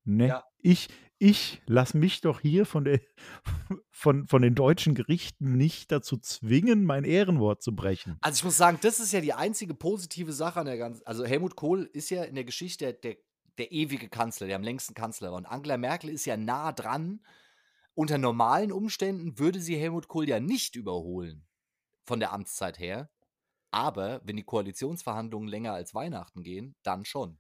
ne, ja. ich, ich lass mich doch hier von, der, [LAUGHS] von, von den deutschen Gerichten nicht dazu zwingen, mein Ehrenwort zu brechen. Also ich muss sagen, das ist ja die einzige positive Sache an der ganzen. Also Helmut Kohl ist ja in der Geschichte der, der ewige Kanzler, der am längsten Kanzler war. Und Angela Merkel ist ja nah dran. Unter normalen Umständen würde sie Helmut Kohl ja nicht überholen von der Amtszeit her. Aber wenn die Koalitionsverhandlungen länger als Weihnachten gehen, dann schon.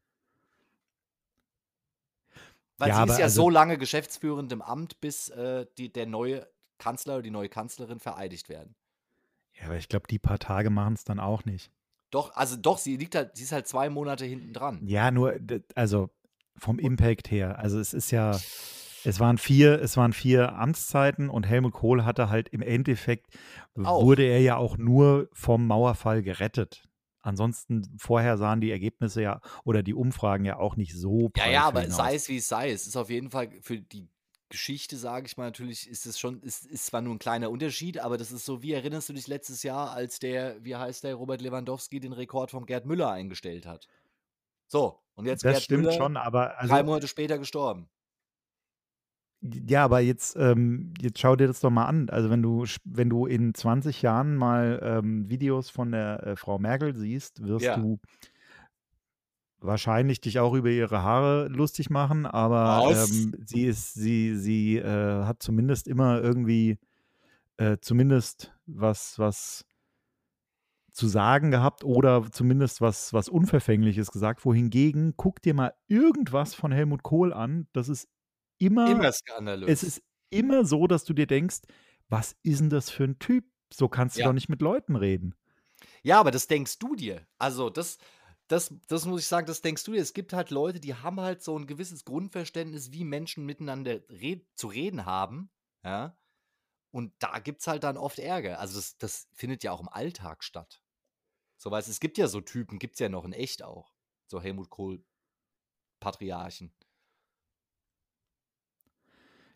Weil Ja, sie ist ja also- so lange geschäftsführend im Amt, bis äh, die, der neue Kanzler oder die neue Kanzlerin vereidigt werden. Ja, aber ich glaube, die paar Tage machen es dann auch nicht. Doch, also doch, sie liegt halt, sie ist halt zwei Monate hinten dran. Ja, nur, also vom Impact her. Also es ist ja, es waren vier, es waren vier Amtszeiten und Helmut Kohl hatte halt im Endeffekt, Auch. wurde er ja auch nur vom Mauerfall gerettet. Ansonsten vorher sahen die Ergebnisse ja oder die Umfragen ja auch nicht so Ja, ja, aber ihn sei es wie es sei, es ist auf jeden Fall für die Geschichte, sage ich mal, natürlich ist es schon, ist, ist zwar nur ein kleiner Unterschied, aber das ist so, wie erinnerst du dich letztes Jahr, als der, wie heißt der, Robert Lewandowski den Rekord von Gerd Müller eingestellt hat? So, und jetzt Das Gerd stimmt Müller, schon, aber drei also, Monate später gestorben. ja, aber jetzt, ähm, jetzt schau dir das doch mal an. Also wenn du, wenn du in 20 Jahren mal ähm, Videos von der äh, Frau Merkel siehst, wirst Ja. du wahrscheinlich dich auch über ihre Haare lustig machen, aber ähm, sie ist, sie, sie äh, hat zumindest immer irgendwie, äh, zumindest was, was zu sagen gehabt oder zumindest was, was Unverfängliches gesagt. Wohingegen, guck dir mal irgendwas von Helmut Kohl an. Das ist immer, Immer skandalös. es ist immer so, dass du dir denkst, was ist denn das für ein Typ? So kannst du Ja. doch nicht mit Leuten reden. Ja, aber das denkst du dir. Also, das, das, das muss ich sagen, das denkst du dir. Es gibt halt Leute, die haben halt so ein gewisses Grundverständnis, wie Menschen miteinander red zu reden haben. Ja. Und da gibt es halt dann oft Ärger. Also, das, das findet ja auch im Alltag statt. So, weißt es gibt ja so Typen, gibt es ja noch in echt auch. So Helmut Kohl, Patriarchen.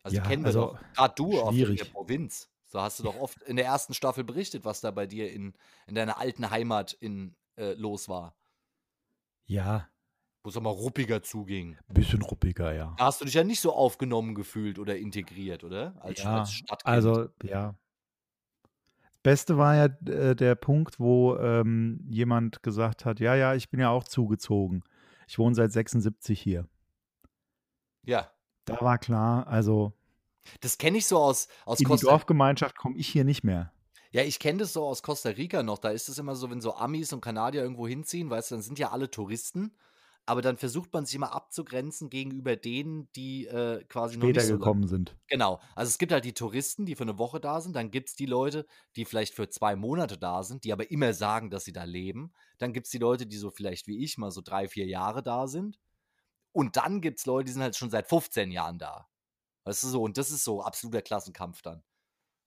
Also, Ja, kennen wir also, doch. Gerade du auch in der schwierig. Provinz. So hast du doch oft in der ersten Staffel berichtet, was da bei dir in, in deiner alten Heimat in, äh, los war. Ja, Wo es auch mal ruppiger zuging. bisschen ruppiger, ja. Da hast du dich ja nicht so aufgenommen gefühlt oder integriert, oder? Als, Ja, als Stadtkind. also, ja. Das Beste war ja äh, der Punkt, wo ähm, jemand gesagt hat, ja, ja, ich bin ja auch zugezogen. Ich wohne seit 76 hier. Ja. Da war klar, also Das kenne ich so aus, aus in die Costa Dorfgemeinschaft komme ich hier nicht mehr. Ja, ich kenne das so aus Costa Rica noch. Da ist es immer so, wenn so Amis und Kanadier irgendwo hinziehen, weißt du, dann sind ja alle Touristen. Aber dann versucht man sich immer abzugrenzen gegenüber denen, die äh, quasi noch Später nicht so gekommen sind. Genau. Also es gibt halt die Touristen, die für eine Woche da sind. Dann gibt es die Leute, die vielleicht für zwei Monate da sind, die aber immer sagen, dass sie da leben. Dann gibt es die Leute, die so vielleicht wie ich mal so drei, vier Jahre da sind. Und dann gibt es Leute, die sind halt schon seit 15 Jahren da. Weißt du so? Und das ist so absoluter Klassenkampf dann.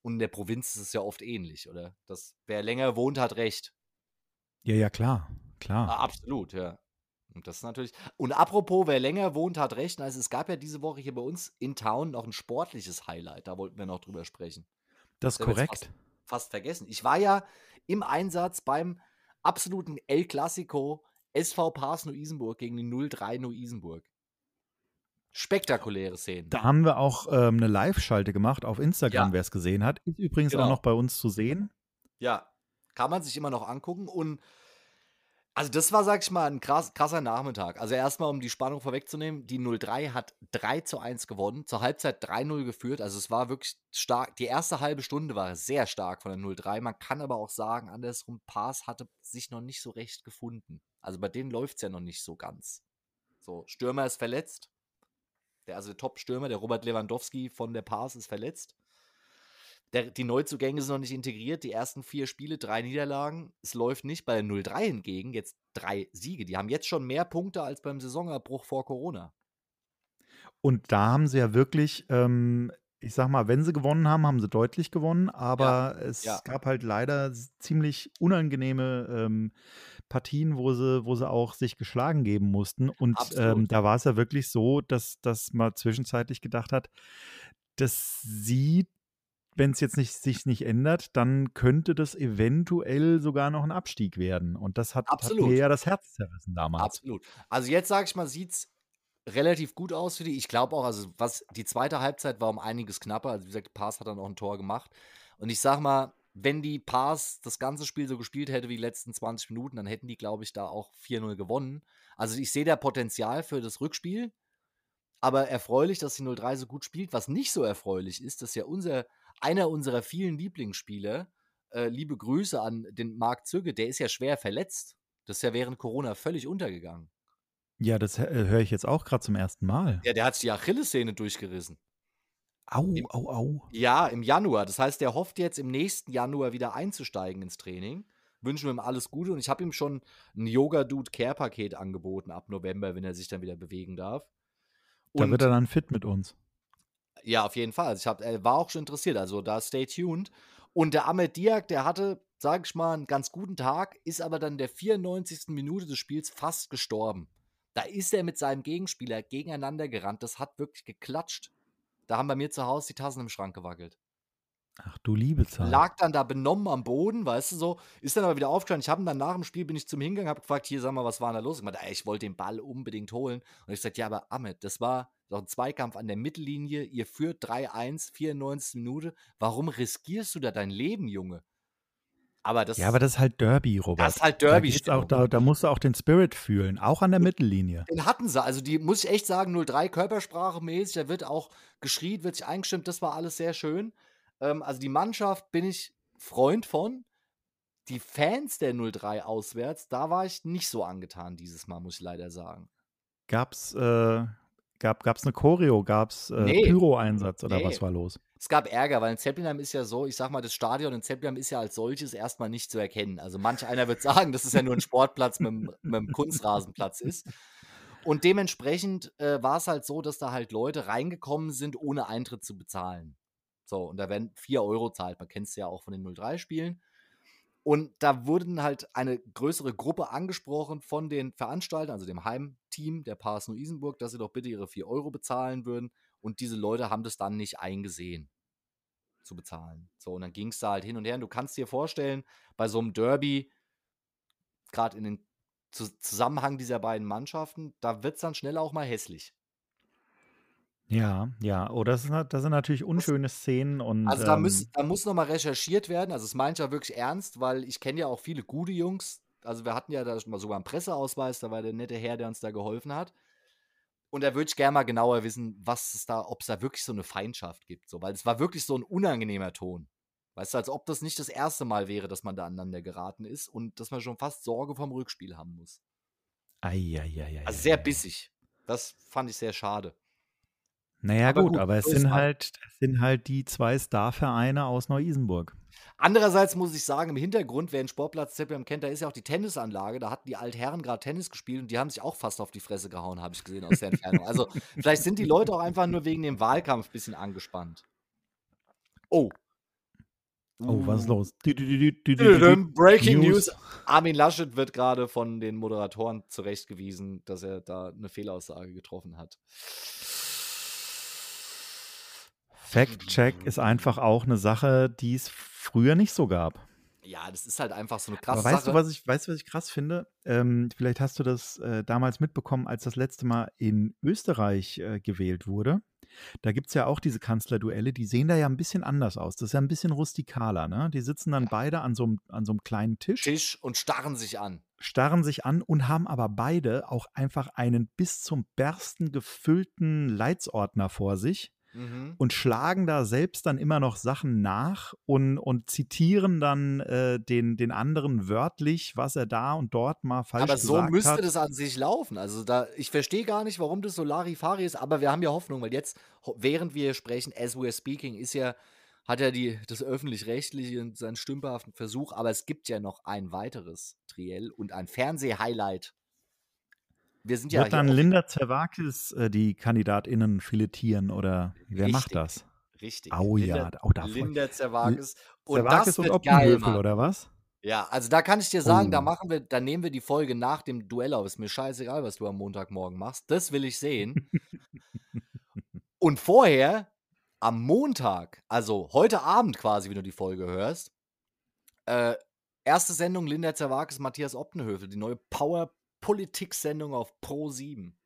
Und in der Provinz ist es ja oft ähnlich, oder? Das, wer länger wohnt, hat recht. Ja, ja, klar, klar. Ah, absolut, ja. Und das ist natürlich. Und apropos, wer länger wohnt, hat recht. Also es gab ja diese Woche hier bei uns in Town noch ein sportliches Highlight. Da wollten wir noch drüber sprechen. Das ist korrekt. fast, fast vergessen. Ich war ja im Einsatz beim absoluten El Clasico SV Pars Neu-Isenburg gegen die 03 Neu-Isenburg. Spektakuläre Szenen. Da haben wir auch ähm, eine Live-Schalte gemacht auf Instagram, Ja. wer es gesehen hat. Ist übrigens Genau. auch noch bei uns zu sehen. Ja, kann man sich immer noch angucken. Und also das war, sag ich mal, ein krass, krasser Nachmittag. Also erstmal, um die Spannung vorwegzunehmen, die 03 hat 3 zu 1 gewonnen, zur Halbzeit 3-0 geführt. Also es war wirklich stark. Die erste halbe Stunde war sehr stark von der 03. Man kann aber auch sagen, andersrum, Pass hatte sich noch nicht so recht gefunden. Also bei denen läuft es ja noch nicht so ganz. So, Stürmer ist verletzt. Der, also der Top-Stürmer, der Robert Lewandowski von der Pass ist verletzt. Der, die Neuzugänge sind noch nicht integriert. Die ersten vier Spiele, drei Niederlagen. Es läuft nicht. Bei der 0-3 hingegen jetzt drei Siege. Die haben jetzt schon mehr Punkte als beim Saisonabbruch vor Corona. Und da haben sie ja wirklich, ähm, ich sag mal, wenn sie gewonnen haben, haben sie deutlich gewonnen, aber es ja. gab halt leider ziemlich unangenehme ähm, Partien, wo sie, wo sie auch sich geschlagen geben mussten. Und ähm, da war es ja wirklich so, dass, dass man zwischenzeitlich gedacht hat, dass sie, wenn es jetzt nicht, sich nicht ändert, dann könnte das eventuell sogar noch ein Abstieg werden. Und das hat, hat mir ja das Herz zerrissen damals. Absolut. Also jetzt sage ich mal, sieht es relativ gut aus für die. Ich glaube auch, also was die zweite Halbzeit war um einiges knapper. Also wie gesagt, Pass hat dann auch ein Tor gemacht. Und ich sag mal, wenn die Pass das ganze Spiel so gespielt hätte wie die letzten 20 Minuten, dann hätten die, glaube ich, da auch 4-0 gewonnen. Also ich sehe da Potenzial für das Rückspiel. Aber erfreulich, dass die 03 so gut spielt. Was nicht so erfreulich ist, dass ja unser, einer unserer vielen Lieblingsspieler, äh, liebe Grüße an den Marc Zügge, der ist ja schwer verletzt. Das ist ja während Corona völlig untergegangen. Ja, das äh, höre ich jetzt auch gerade zum ersten Mal. Ja, der hat sich die Achillessehne durchgerissen. Au, Im- au, au. Ja, im Januar. Das heißt, der hofft jetzt im nächsten Januar wieder einzusteigen ins Training. Wünschen wir ihm alles Gute und ich habe ihm schon ein Yoga-Dude-Care-Paket angeboten ab November, wenn er sich dann wieder bewegen darf. Da Und wird er dann fit mit uns. ja, auf jeden Fall. Also ich hab, er war auch schon interessiert, also da stay tuned. Und der Ahmed Diak, der hatte, sag ich mal, einen ganz guten Tag, ist aber dann in der 94. Minute des Spiels fast gestorben. Da ist er mit seinem Gegenspieler gegeneinander gerannt. Das hat wirklich geklatscht. Da haben bei mir zu Hause die Tassen im Schrank gewackelt. Ach du liebe Zeit. Lag dann da benommen am Boden, weißt du so, ist dann aber wieder aufgestanden. Ich habe ihn dann nach dem Spiel, bin ich zum Hingang, habe gefragt, hier, sag mal, was war denn da los? Ich meinte, ey, ich wollte den Ball unbedingt holen. Und ich sagte, ja, aber Ahmed, das war doch ein Zweikampf an der Mittellinie, ihr führt 3-1, 94 Minute. Warum riskierst du da dein Leben, Junge? Aber das, ja, aber das ist halt Derby, Robert. das ist halt Da, geht's auch, da, da musst du auch den Spirit fühlen, auch an der Mittellinie. Den hatten sie. Also, die muss ich echt sagen, 03 Körpersprache mäßig. Da wird auch geschrien, wird sich eingestimmt. Das war alles sehr schön. Ähm, also, die Mannschaft bin ich Freund von. Die Fans der 03 auswärts, da war ich nicht so angetan dieses Mal, muss ich leider sagen. Gab's, äh, gab, gab's eine Choreo, gab's äh, Nee. Pyro-Einsatz oder Nee. was war los? Es gab Ärger, weil in Zeppelinheim ist ja so, ich sag mal, das Stadion in Zeppelinheim ist ja als solches erstmal nicht zu erkennen. Also manch einer wird [LAUGHS] sagen, dass es ja nur ein Sportplatz mit, einem- mit einem Kunstrasenplatz ist. Und dementsprechend äh, war es halt so, dass da halt Leute reingekommen sind, ohne Eintritt zu bezahlen. So, und da werden 4 Euro zahlt. Man kennt es ja auch von den 03-Spielen. Und da wurden halt eine größere Gruppe angesprochen von den Veranstaltern, also dem Heimteam der Pars Neu-Isenburg, dass sie doch bitte ihre 4 Euro bezahlen würden. Und diese Leute haben das dann nicht eingesehen zu bezahlen. So, und dann ging es da halt hin und her. Und du kannst dir vorstellen, bei so einem Derby, gerade in den Zu Zusammenhang dieser beiden Mannschaften, da wird es dann schnell auch mal hässlich. Ja, ja. Oh, das, ist, das sind natürlich unschöne Szenen und Also da, ähm, müß, da muss nochmal recherchiert werden. Also das meine ich ja wirklich ernst, weil ich kenne ja auch viele gute Jungs. Also wir hatten ja da schon mal sogar einen Presseausweis, da war der nette Herr, der uns da geholfen hat. Und da würde ich gerne mal genauer wissen, was es da, ob es da wirklich so eine Feindschaft gibt. So, weil es war wirklich so ein unangenehmer Ton. Weißt du, als ob das nicht das erste Mal wäre, dass man da aneinander geraten ist und dass man schon fast Sorge vom Rückspiel haben muss. ei, ei, ei, ei, Also sehr bissig. Das fand ich sehr schade. Naja, Aber gut, gut, aber es sind halt. halt, es sind halt die zwei Star-Vereine aus Neu-Isenburg. Andererseits muss ich sagen, im Hintergrund, wer den Sportplatz Zeppelin kennt, da ist ja auch die Tennisanlage. Da hatten die Altherren gerade Tennis gespielt und die haben sich auch fast auf die Fresse gehauen, habe ich gesehen aus der Entfernung. Also vielleicht sind die Leute auch einfach nur wegen dem Wahlkampf ein bisschen angespannt. Oh, Oh, was ist los? Breaking News. Armin Laschet wird gerade von den Moderatoren zurechtgewiesen, dass er da eine Fehlaussage getroffen hat. Fact-Check ist einfach auch eine Sache, die es früher nicht so gab. Ja, das ist halt einfach so eine krasse Aber weißt Sache. du, was ich, weißt du, was ich krass finde? Ähm, vielleicht hast du das äh, damals mitbekommen, als das letzte Mal in Österreich äh, gewählt wurde. Da gibt es ja auch diese Kanzlerduelle, die sehen da ja ein bisschen anders aus. Das ist ja ein bisschen rustikaler, ne? Die sitzen dann Ja. beide an so einem an so einem kleinen Tisch, Tisch und starren sich an. starren sich an und haben aber beide auch einfach einen bis zum Bersten gefüllten Leitsordner vor sich Mhm. und schlagen da selbst dann immer noch Sachen nach und, und zitieren dann äh, den, den anderen wörtlich, was er da und dort mal falsch Aber so gesagt müsste hat. das an sich laufen. Also da, ich verstehe gar nicht, warum das so Larifari ist, aber wir haben ja Hoffnung, weil jetzt, während wir sprechen, as we're speaking, ist ja, hat ja die, das öffentlich-rechtliche und seinen stümperhaften Versuch, aber es gibt ja noch ein weiteres Triell und ein Fernseh-Highlight. Wir sind ja Wird dann Linda Zerwakis äh, die KandidatInnen filetieren oder wer macht Richtig. das? Richtig. Au ja, Linda, oh, da freu- Linda Zerwakis. Und Zerwakis das und Oppenhövel oder was? Ja, also da kann ich dir sagen, da Oh. machen wir, da nehmen wir die Folge nach dem Duell auf. Ist mir scheißegal, was du am Montagmorgen machst. Das will ich sehen. [LAUGHS] Und vorher, am Montag, also heute Abend quasi, wenn du die Folge hörst, äh, erste Sendung Linda Zerwakis, Matthias Optenhövel, die neue Power-Politik-Sendung auf Pro 7.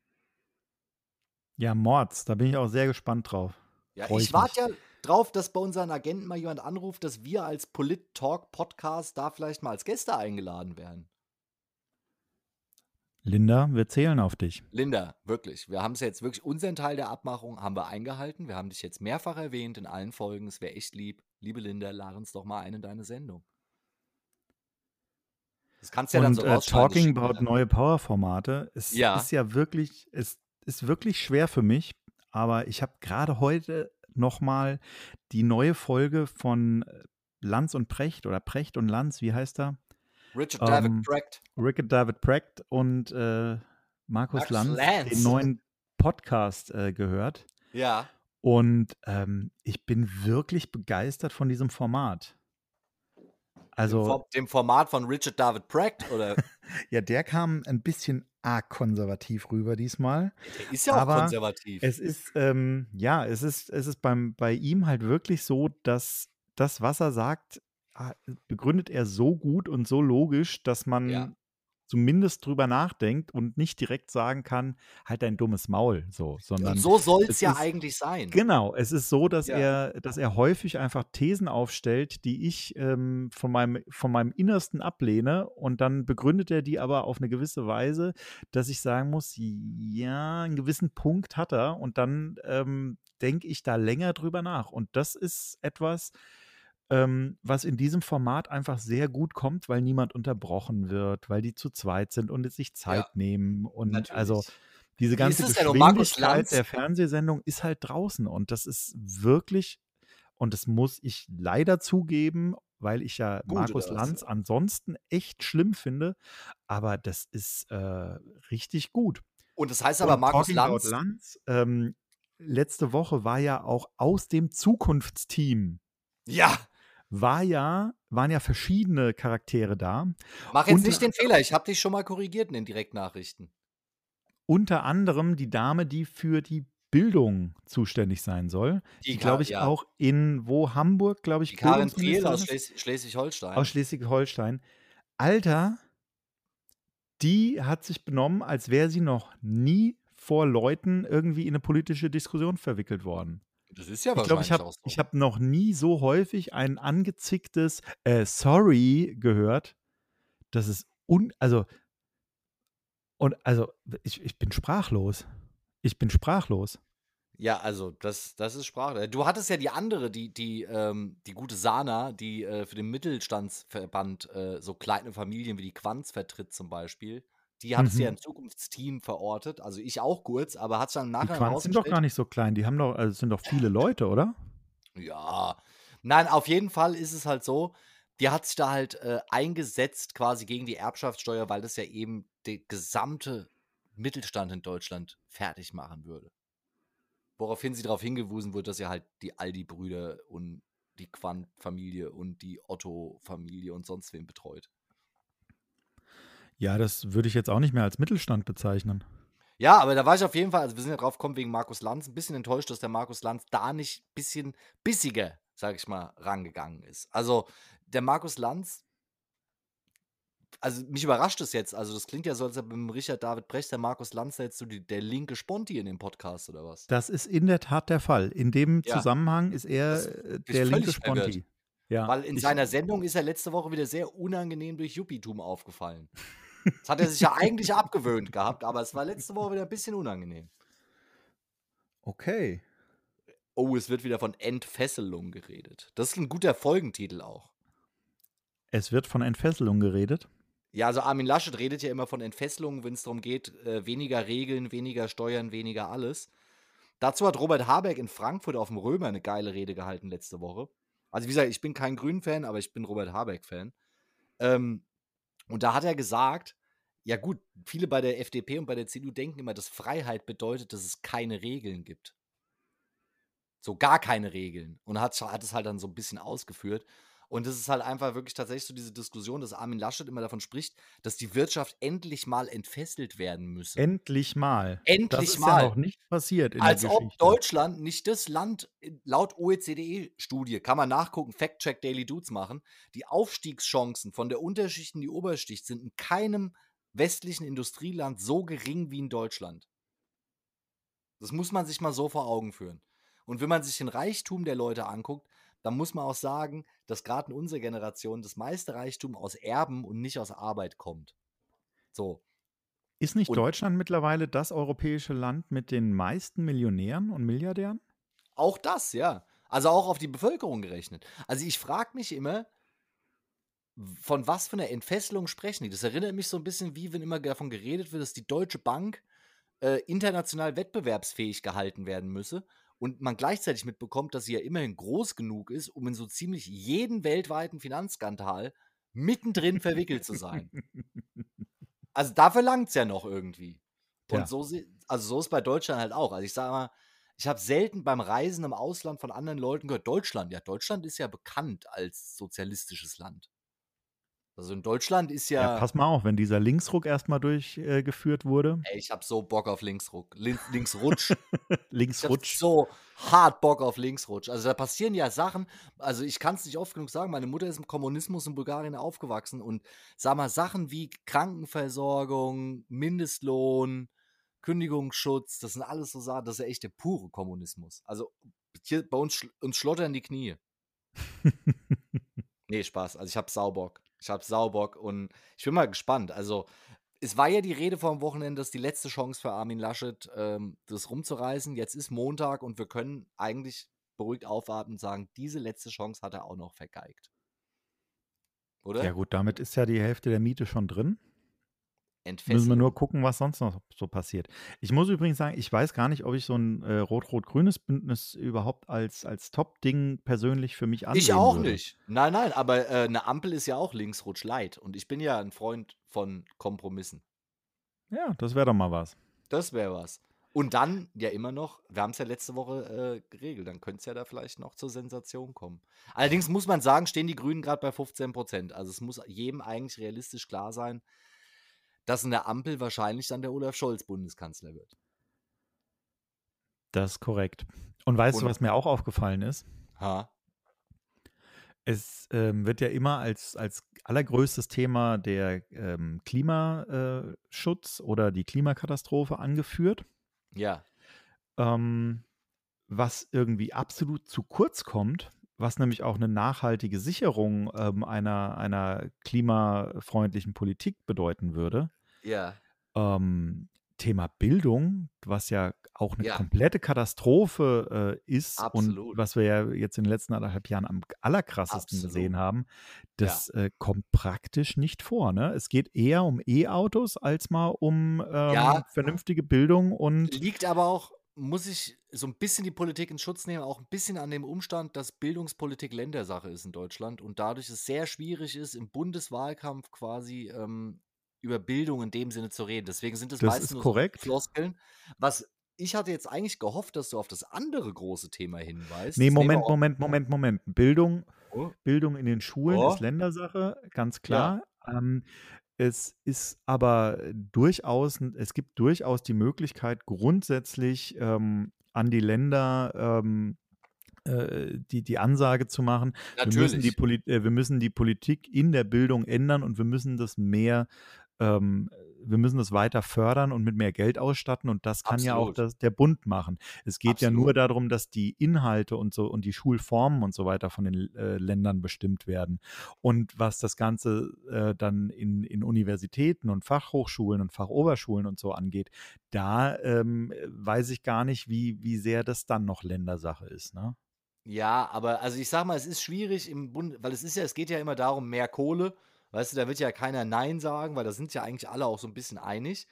Ja, Mords, da bin ich auch sehr gespannt drauf. Ja, Freu ich ich warte ja drauf, dass bei unseren Agenten mal jemand anruft, dass wir als Polit-Talk-Podcast da vielleicht mal als Gäste eingeladen werden. Linda, wir zählen auf dich. Linda, wirklich. Wir haben es jetzt wirklich, unseren Teil der Abmachung haben wir eingehalten. Wir haben dich jetzt mehrfach erwähnt in allen Folgen. Es wäre echt lieb. Liebe Linda, lade uns doch mal ein in deine Sendung. Das kannst du ja dann Und so äh, rausschneiden, talking about ja. neue Power-Formate, es Ja. ist ja wirklich, es ist wirklich schwer für mich, aber ich habe gerade heute nochmal die neue Folge von äh, Lanz und Precht oder Precht und Lanz, wie heißt er? Richard David ähm, Precht. Rickard David Precht und äh, Markus Max Lanz, Lanz. den neuen Podcast äh, gehört. Ja. Und ähm, ich bin wirklich begeistert von diesem Format. Also, dem, dem Format von Richard David Precht oder [LAUGHS] ja, der kam ein bisschen arg konservativ rüber diesmal. der ist ja auch Aber konservativ. Es ist, ähm, ja, es ist, es ist beim, bei ihm halt wirklich so, dass das, was er sagt, ah, begründet er so gut und so logisch, dass man Ja. Zumindest drüber nachdenkt und nicht direkt sagen kann, halt dein dummes Maul, so, sondern Und so soll es es ja ist- eigentlich sein. Genau, es ist so, dass Ja. er, dass er häufig einfach Thesen aufstellt, die ich ähm, von, meinem, von meinem Innersten ablehne und dann begründet er die aber auf eine gewisse Weise, dass ich sagen muss, ja, einen gewissen Punkt hat er und dann ähm, denke ich da länger drüber nach. Und das ist etwas, ähm, was in diesem Format einfach sehr gut kommt, weil niemand unterbrochen wird, weil die zu zweit sind und es sich Zeit Ja, nehmen und also Natürlich. diese Wie ganze Geschwindigkeit der Fernsehsendung ist halt draußen und das ist wirklich, und das muss ich leider zugeben, weil ich ja Gut, Markus? Lanz ansonsten echt schlimm finde, aber das ist äh, richtig gut. Und das heißt aber, Und Markus Lanz, Lanz ähm, letzte Woche war ja auch aus dem Zukunftsteam, ja, war ja, waren ja verschiedene Charaktere da. mach jetzt Unter nicht den Fehler. Ich habe dich schon mal korrigiert in den Direktnachrichten. Unter anderem die Dame, die für die Bildung zuständig sein soll. Die Die, glaube ich, ja. auch in, wo Hamburg, glaube ich, Die Karin Bildungsministerin aus? Schles Schleswig-Holstein. aus Schleswig-Holstein. Alter, die hat sich benommen, als wäre sie noch nie vor Leuten irgendwie in eine politische Diskussion verwickelt worden. Das ist ja Ich glaube, ich habe so. hab noch nie so häufig ein angezicktes äh, Sorry gehört. Das ist un. Also. Und also, ich, ich bin sprachlos. Ich bin sprachlos. Ja, also das, das ist Sprache. Du hattest ja die andere, die, die, ähm, die gute Sana, die äh, für den Mittelstandsverband äh, so kleine Familien wie die Quanz vertritt zum Beispiel. Die du ja Mhm. im Zukunftsteam verortet. Also ich auch kurz, aber hat es dann im Die Quants sind doch gar nicht so klein. Die haben doch, also es sind doch viele [LAUGHS] Leute, oder? Ja. Nein, auf jeden Fall ist es halt so, die hat sich da halt äh, eingesetzt quasi gegen die Erbschaftssteuer, weil das ja eben der gesamte Mittelstand in Deutschland fertig machen würde. Woraufhin sie darauf hingewiesen wurde, dass ja halt die Aldi-Brüder und die Quandt-Familie und die Otto-Familie und sonst wen betreut. Ja, das würde ich jetzt auch nicht mehr als Mittelstand bezeichnen. Ja, aber da war ich auf jeden Fall, also wir sind ja drauf gekommen wegen Markus Lanz, ein bisschen enttäuscht, dass der Markus Lanz da nicht ein bisschen bissiger, sag ich mal, rangegangen ist. Also der Markus Lanz, also mich überrascht es jetzt, also das klingt ja so, als ob mit Richard David Brecht der Markus Lanz jetzt so die, der linke Sponti in dem Podcast oder was? Das ist in der Tat der Fall. In dem Ja. Zusammenhang ist er Das äh, der linke. Sponti. Ja, Weil in seiner Sendung ist er letzte Woche wieder sehr unangenehm durch Juppitum aufgefallen. [LAUGHS] Das hat er sich ja eigentlich abgewöhnt gehabt, aber es war letzte Woche wieder ein bisschen unangenehm. Okay. Oh, es wird wieder von Entfesselung geredet. Das ist ein guter Folgentitel auch. Es wird von Entfesselung geredet. Ja, also Armin Laschet redet ja immer von Entfesselung, wenn es darum geht, äh, weniger Regeln, weniger Steuern, weniger alles. Dazu hat Robert Habeck in Frankfurt auf dem Römer eine geile Rede gehalten letzte Woche. Also wie gesagt, ich bin kein Grünen-Fan, aber ich bin Robert Habeck-Fan. Ähm, und da hat er gesagt, ja gut, viele bei der FDP und bei der CDU denken immer, dass Freiheit bedeutet, dass es keine Regeln gibt. So gar keine Regeln. Und hat, hat es halt dann so ein bisschen ausgeführt. Und das ist halt einfach wirklich tatsächlich so diese Diskussion, dass Armin Laschet immer davon spricht, dass die Wirtschaft endlich mal entfesselt werden müsse. Endlich mal. Endlich das ist mal. ja noch nicht passiert in Als der ob Geschichte. Deutschland nicht das Land, äh, laut OECD-Studie, kann man nachgucken, Fact-Check Daily Dudes machen, die Aufstiegschancen von der Unterschicht in die Oberschicht sind in keinem westlichen Industrieland so gering wie in Deutschland. Das muss man sich mal so vor Augen führen. Und wenn man sich den Reichtum der Leute anguckt, dann muss man auch sagen, dass gerade in unserer Generation das meiste Reichtum aus Erben und nicht aus Arbeit kommt. So, Ist nicht Und- Deutschland mittlerweile das europäische Land mit den meisten Millionären und Milliardären? Auch das, ja. Also auch auf die Bevölkerung gerechnet. Also ich frage mich immer, von was für einer Entfesselung sprechen die? Das erinnert mich so ein bisschen wie, wenn immer davon geredet wird, dass die Deutsche Bank äh, international wettbewerbsfähig gehalten werden müsse und man gleichzeitig mitbekommt, dass sie ja immerhin groß genug ist, um in so ziemlich jeden weltweiten Finanzskandal mittendrin verwickelt zu sein. [LAUGHS] Also da verlangt es ja noch irgendwie. Und Tja. so, also so ist bei Deutschland halt auch. Also ich sage mal, ich habe selten beim Reisen im Ausland von anderen Leuten gehört, Deutschland, ja, Deutschland ist ja bekannt als sozialistisches Land. Also in Deutschland ist Ja, ja, pass mal auf, wenn dieser Linksruck erstmal durchgeführt wurde. ey, ich habe so Bock auf Linksruck, Lin Linksrutsch. [LAUGHS] Ich hab Linksrutsch. so hart Bock auf Linksrutsch. Also da passieren ja Sachen, also ich kann es nicht oft genug sagen, meine Mutter ist im Kommunismus in Bulgarien aufgewachsen und sag mal, Sachen wie Krankenversorgung, Mindestlohn, Kündigungsschutz, das sind alles so Sachen, das ist ja echt der pure Kommunismus. Also hier bei uns, uns schlottern die Knie. [LAUGHS] Nee, Spaß. Also ich hab Saubock. Ich hab Saubock und ich bin mal gespannt. Also es war ja die Rede vor dem Wochenende, dass die letzte Chance für Armin Laschet, ähm, das rumzureißen. Jetzt ist Montag und wir können eigentlich beruhigt aufatmen und sagen, diese letzte Chance hat er auch noch vergeigt. Oder? Ja gut, damit ist ja die Hälfte der Miete schon drin. Müssen wir nur gucken, was sonst noch so passiert. Ich muss übrigens sagen, ich weiß gar nicht, ob ich so ein äh, rot-rot-grünes Bündnis überhaupt als, als Top-Ding persönlich für mich ansehen Ich auch würde. nicht. Nein, nein, aber äh, eine Ampel ist ja auch linksrutsch light und ich bin ja ein Freund von Kompromissen. Ja, das wäre doch mal was. Das wäre was. Und dann ja immer noch, wir haben es ja letzte Woche äh, geregelt, dann könnte es ja da vielleicht noch zur Sensation kommen. Allerdings muss man sagen, stehen die Grünen gerade bei 15 Prozent. Also es muss jedem eigentlich realistisch klar sein, dass in der Ampel wahrscheinlich dann der Olaf Scholz Bundeskanzler wird. Das ist korrekt. Und weißt Und- du, was mir auch aufgefallen ist? Ha? Es ähm, wird ja immer als, als allergrößtes Thema der ähm, Klimaschutz oder die Klimakatastrophe angeführt, Ja. ähm, was irgendwie absolut zu kurz kommt, was nämlich auch eine nachhaltige Sicherung ähm, einer, einer klimafreundlichen Politik bedeuten würde. Ja. Ähm, Thema Bildung, was ja auch eine Ja. komplette Katastrophe äh, ist Absolut. und was wir ja jetzt in den letzten anderthalb Jahren am allerkrassesten Absolut. gesehen haben, das äh, kommt praktisch nicht vor. Ne? Es geht eher um E-Autos als mal um ähm, Ja. vernünftige Bildung und Liegt aber auch, muss ich so ein bisschen die Politik in Schutz nehmen, auch ein bisschen an dem Umstand, dass Bildungspolitik Ländersache ist in Deutschland und dadurch es sehr schwierig ist, im Bundeswahlkampf quasi ähm, über Bildung in dem Sinne zu reden. Deswegen sind es Das meistens ist nur korrekt. so Floskeln, was ich hatte jetzt eigentlich gehofft, dass du auf das andere große Thema hinweist. Nee, Moment, Moment, Moment, Moment. Bildung, Oh. Bildung in den Schulen Oh. ist Ländersache, ganz klar. Ähm, es ist aber durchaus, es gibt durchaus die Möglichkeit, grundsätzlich ähm, an die Länder ähm, äh, die, die Ansage zu machen, wir müssen, die Natürlich. Poli äh, wir müssen die Politik in der Bildung ändern und wir müssen das mehr, ähm, wir müssen das weiter fördern und mit mehr Geld ausstatten und das kann ja auch Absolut. das, der Bund machen. Es geht ja nur Absolut. darum, dass die Inhalte und so und die Schulformen und so weiter von den äh, Ländern bestimmt werden. Und was das Ganze äh, dann in, in Universitäten und Fachhochschulen und Fachoberschulen und so angeht, da ähm, weiß ich gar nicht, wie, wie sehr das dann noch Ländersache ist. Ne? Ja, aber also ich sag mal, es ist schwierig im Bund, weil es ist ja, es geht ja immer darum, mehr Kohle. Weißt du, da wird ja keiner Nein sagen, weil da sind ja eigentlich alle auch so ein bisschen einig.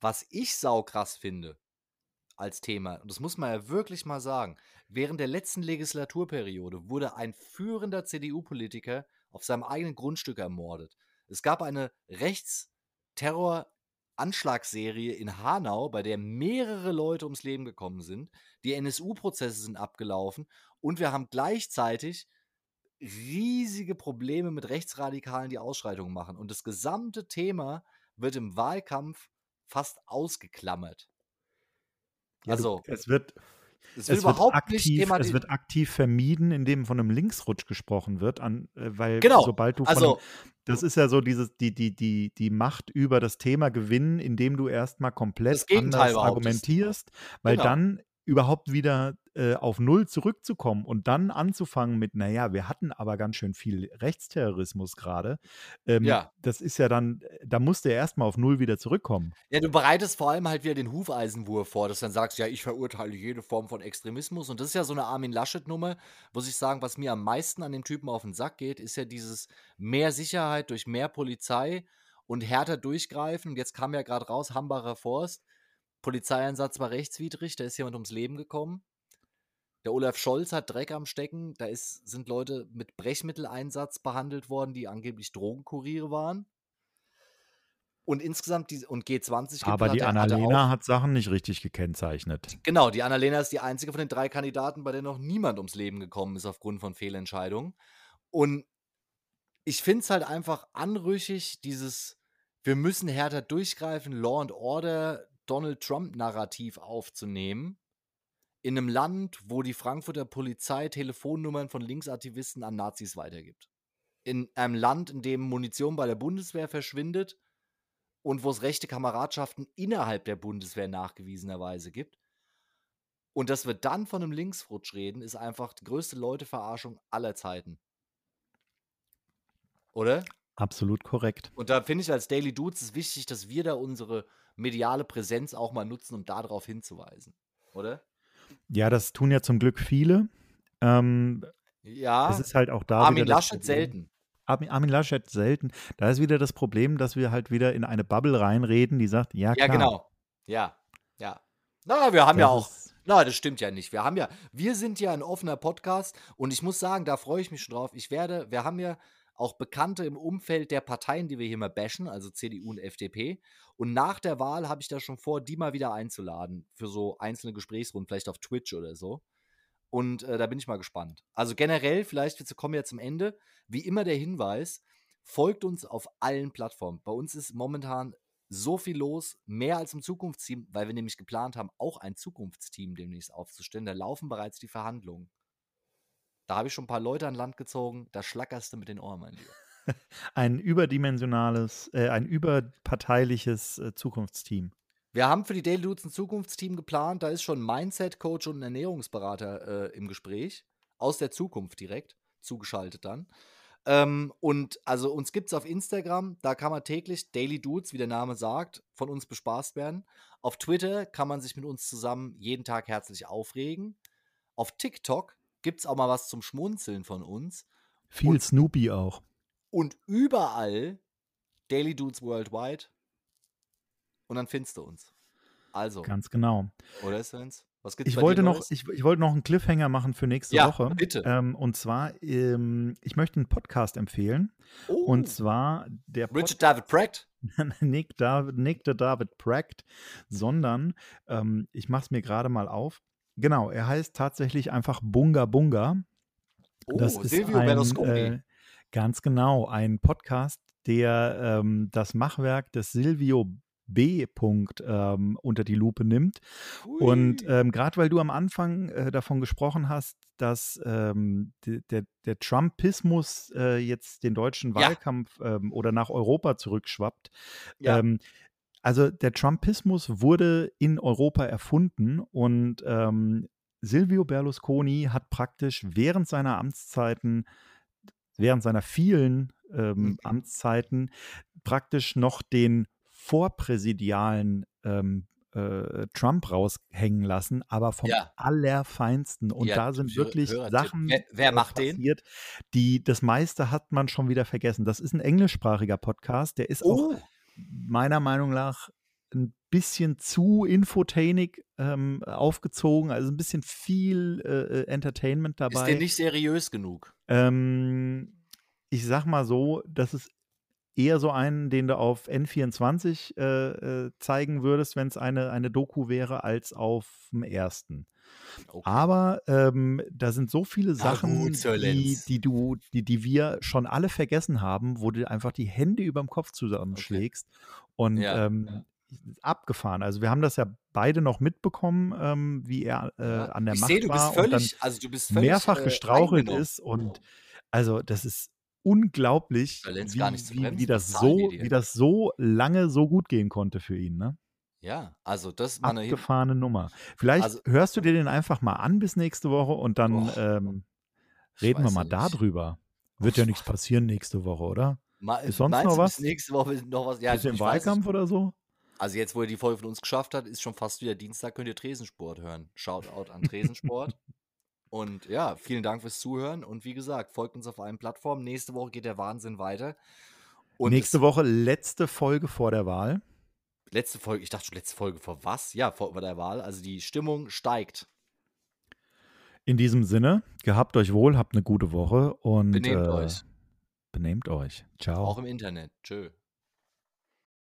Was ich saukrass finde als Thema, und das muss man ja wirklich mal sagen, während der letzten Legislaturperiode wurde ein führender CDU-Politiker auf seinem eigenen Grundstück ermordet. Es gab eine Rechtsterror-Anschlagsserie in Hanau, bei der mehrere Leute ums Leben gekommen sind. Die NSU-Prozesse sind abgelaufen und wir haben gleichzeitig riesige Probleme mit Rechtsradikalen, die Ausschreitungen machen. Und das gesamte Thema wird im Wahlkampf fast ausgeklammert. Ja, also, du, es wird, es es wird wird, überhaupt nicht aktiv, es wird aktiv vermieden, indem von einem Linksrutsch gesprochen wird, an, äh, weil Genau, sobald du von Also, einem, das ist ja so dieses, die, die, die, die Macht über das Thema gewinnen, indem du erstmal komplett anders argumentierst, weil Genau. dann überhaupt wieder äh, auf Null zurückzukommen und dann anzufangen mit, naja, wir hatten aber ganz schön viel Rechtsterrorismus gerade. Ähm, Ja. Das ist ja dann, da musst du ja erstmal auf Null wieder zurückkommen. Ja, du bereitest vor allem halt wieder den Hufeisenwurf vor, dass du dann sagst, ja, ich verurteile jede Form von Extremismus. Und das ist ja so eine Armin Laschet-Nummer, muss ich sagen, was mir am meisten an dem Typen auf den Sack geht, ist ja dieses mehr Sicherheit durch mehr Polizei und härter durchgreifen. Und jetzt kam ja gerade raus, Hambacher Forst, Polizeieinsatz war rechtswidrig, da ist jemand ums Leben gekommen. Der Olaf Scholz hat Dreck am Stecken, da ist, sind Leute mit Brechmitteleinsatz behandelt worden, die angeblich Drogenkuriere waren. Und insgesamt, die, und G20 Aber die Annalena hat Sachen nicht richtig gekennzeichnet. Genau, die Annalena ist die einzige von den drei Kandidaten, bei der noch niemand ums Leben gekommen ist aufgrund von Fehlentscheidungen. Und ich finde es halt einfach anrüchig, dieses wir müssen härter durchgreifen, Law and Order, Donald Trump-Narrativ aufzunehmen. In einem Land, wo die Frankfurter Polizei Telefonnummern von Linksaktivisten an Nazis weitergibt. In einem Land, in dem Munition bei der Bundeswehr verschwindet und wo es rechte Kameradschaften innerhalb der Bundeswehr nachgewiesenerweise gibt. Und dass wir dann von einem Linksrutsch reden, ist einfach die größte Leuteverarschung aller Zeiten. Oder? Absolut korrekt. Und da finde ich als Daily Dudes ist wichtig, dass wir da unsere mediale Präsenz auch mal nutzen, um darauf hinzuweisen. Oder? Ja, das tun ja zum Glück viele. Ähm, Ja, es ist halt auch da Armin Laschet selten. Armin, Armin Laschet selten. Da ist wieder das Problem, dass wir halt wieder in eine Bubble reinreden, die sagt, ja Ja, klar. genau. Ja, ja. Na, wir haben ja das auch. ist- Na, das stimmt ja nicht. Wir haben ja, wir sind ja ein offener Podcast und ich muss sagen, da freue ich mich schon drauf. Ich werde, wir haben ja auch Bekannte im Umfeld der Parteien, die wir hier mal bashen, also CDU und FDP. Und nach der Wahl habe ich da schon vor, die mal wieder einzuladen für so einzelne Gesprächsrunden, vielleicht auf Twitch oder so. Und äh, da bin ich mal gespannt. Also generell, vielleicht, wir kommen ja zum Ende. Wie immer der Hinweis, folgt uns auf allen Plattformen. Bei uns ist momentan so viel los, mehr als im Zukunftsteam, weil wir nämlich geplant haben, auch ein Zukunftsteam demnächst aufzustellen. Da laufen bereits die Verhandlungen. Da habe ich schon ein paar Leute an Land gezogen, da schlackerst du mit den Ohren, mein Lieber. [LAUGHS] Ein überdimensionales, äh, ein überparteiliches äh, Zukunftsteam. Wir haben für die Daily Dudes ein Zukunftsteam geplant. Da ist schon ein Mindset-Coach und ein Ernährungsberater äh, im Gespräch. Aus der Zukunft direkt, zugeschaltet dann. Ähm, und also uns gibt es auf Instagram, da kann man täglich Daily Dudes, wie der Name sagt, von uns bespaßt werden. Auf Twitter kann man sich mit uns zusammen jeden Tag herzlich aufregen. Auf TikTok gibt es auch mal was zum Schmunzeln von uns. Viel Und- Snoopy auch. Und überall Daily Dudes Worldwide. Und dann findest du uns. Also, Ganz genau. oder Svens? Was gibt's Ich wollte noch, ich, ich wollte noch einen Cliffhanger machen für nächste Ja, Woche. bitte. Ähm, und zwar, ähm, ich möchte einen Podcast empfehlen. Oh, Und zwar der Richard David Pratt. [LAUGHS] Nick David, Nick the David Pratt, sondern ähm, ich mache es mir gerade mal auf. Genau, er heißt tatsächlich einfach Bunga Bunga. Oh, Das ist Silvio ein, äh, ganz genau, ein Podcast, der ähm, das Machwerk des Silvio B. Punkt, ähm, unter die Lupe nimmt. Und Hui. ähm, gerade weil du am Anfang äh, davon gesprochen hast, dass ähm, de, der, der Trumpismus äh, jetzt den deutschen Ja. Wahlkampf ähm, oder nach Europa zurückschwappt. Ja. Also der Trumpismus wurde in Europa erfunden und ähm, Silvio Berlusconi hat praktisch während seiner Amtszeiten, während seiner vielen ähm, Mhm. Amtszeiten, praktisch noch den vorpräsidialen ähm, äh, Trump raushängen lassen, aber vom Ja. allerfeinsten. Und Ja, da sind wirklich Hörertipp. Sachen Wer- wer äh, macht den? passiert, die das meiste hat man schon wieder vergessen. Das ist ein englischsprachiger Podcast, der ist auch Oh, meiner Meinung nach ein bisschen zu infotainig ähm, aufgezogen, also ein bisschen viel äh, äh, Entertainment ist der dabei. nicht seriös genug? Ähm, ich sag mal so, das ist eher so einen, den du auf N24 äh, äh, zeigen würdest, wenn es eine, eine Doku wäre, als auf dem ersten. Okay. Aber ähm, da sind so viele Na Sachen, die, die du, die, die wir schon alle vergessen haben, wo du einfach die Hände überm Kopf zusammenschlägst und Ja. ähm, abgefahren. Also wir haben das ja beide noch mitbekommen, ähm, wie er äh, Ja. an der ich Macht sehe, du bist war und dann völlig, also du bist völlig mehrfach äh, gestrauchelt ist und also das ist unglaublich, wie, wie, wie, das so, wie das so lange so gut gehen konnte für ihn. Ne? Ja, also das war eine Hin Abgefahrene Nummer. Vielleicht Also- hörst du dir den einfach mal an bis nächste Woche und dann Boah, ähm, reden wir mal nicht. darüber. Wird ja nichts passieren nächste Woche, oder? Ma- Ist sonst noch was? nächste Woche noch was? Ja, Bisschen. Wahlkampf oder so? Also jetzt, wo ihr die Folge von uns geschafft habt, ist schon fast wieder Dienstag, könnt ihr Tresensport hören. Shoutout an Tresensport. [LAUGHS] und ja, vielen Dank fürs Zuhören. Und wie gesagt, folgt uns auf allen Plattformen. Nächste Woche geht der Wahnsinn weiter. Und Nächste Woche letzte Folge vor der Wahl. Letzte Folge, ich dachte schon, letzte Folge vor was? Ja, vor vor der Wahl. Also die Stimmung steigt. In diesem Sinne, gehabt euch wohl, habt eine gute Woche und Benehmt äh, euch. benehmt euch. Ciao. Auch im Internet. Tschö.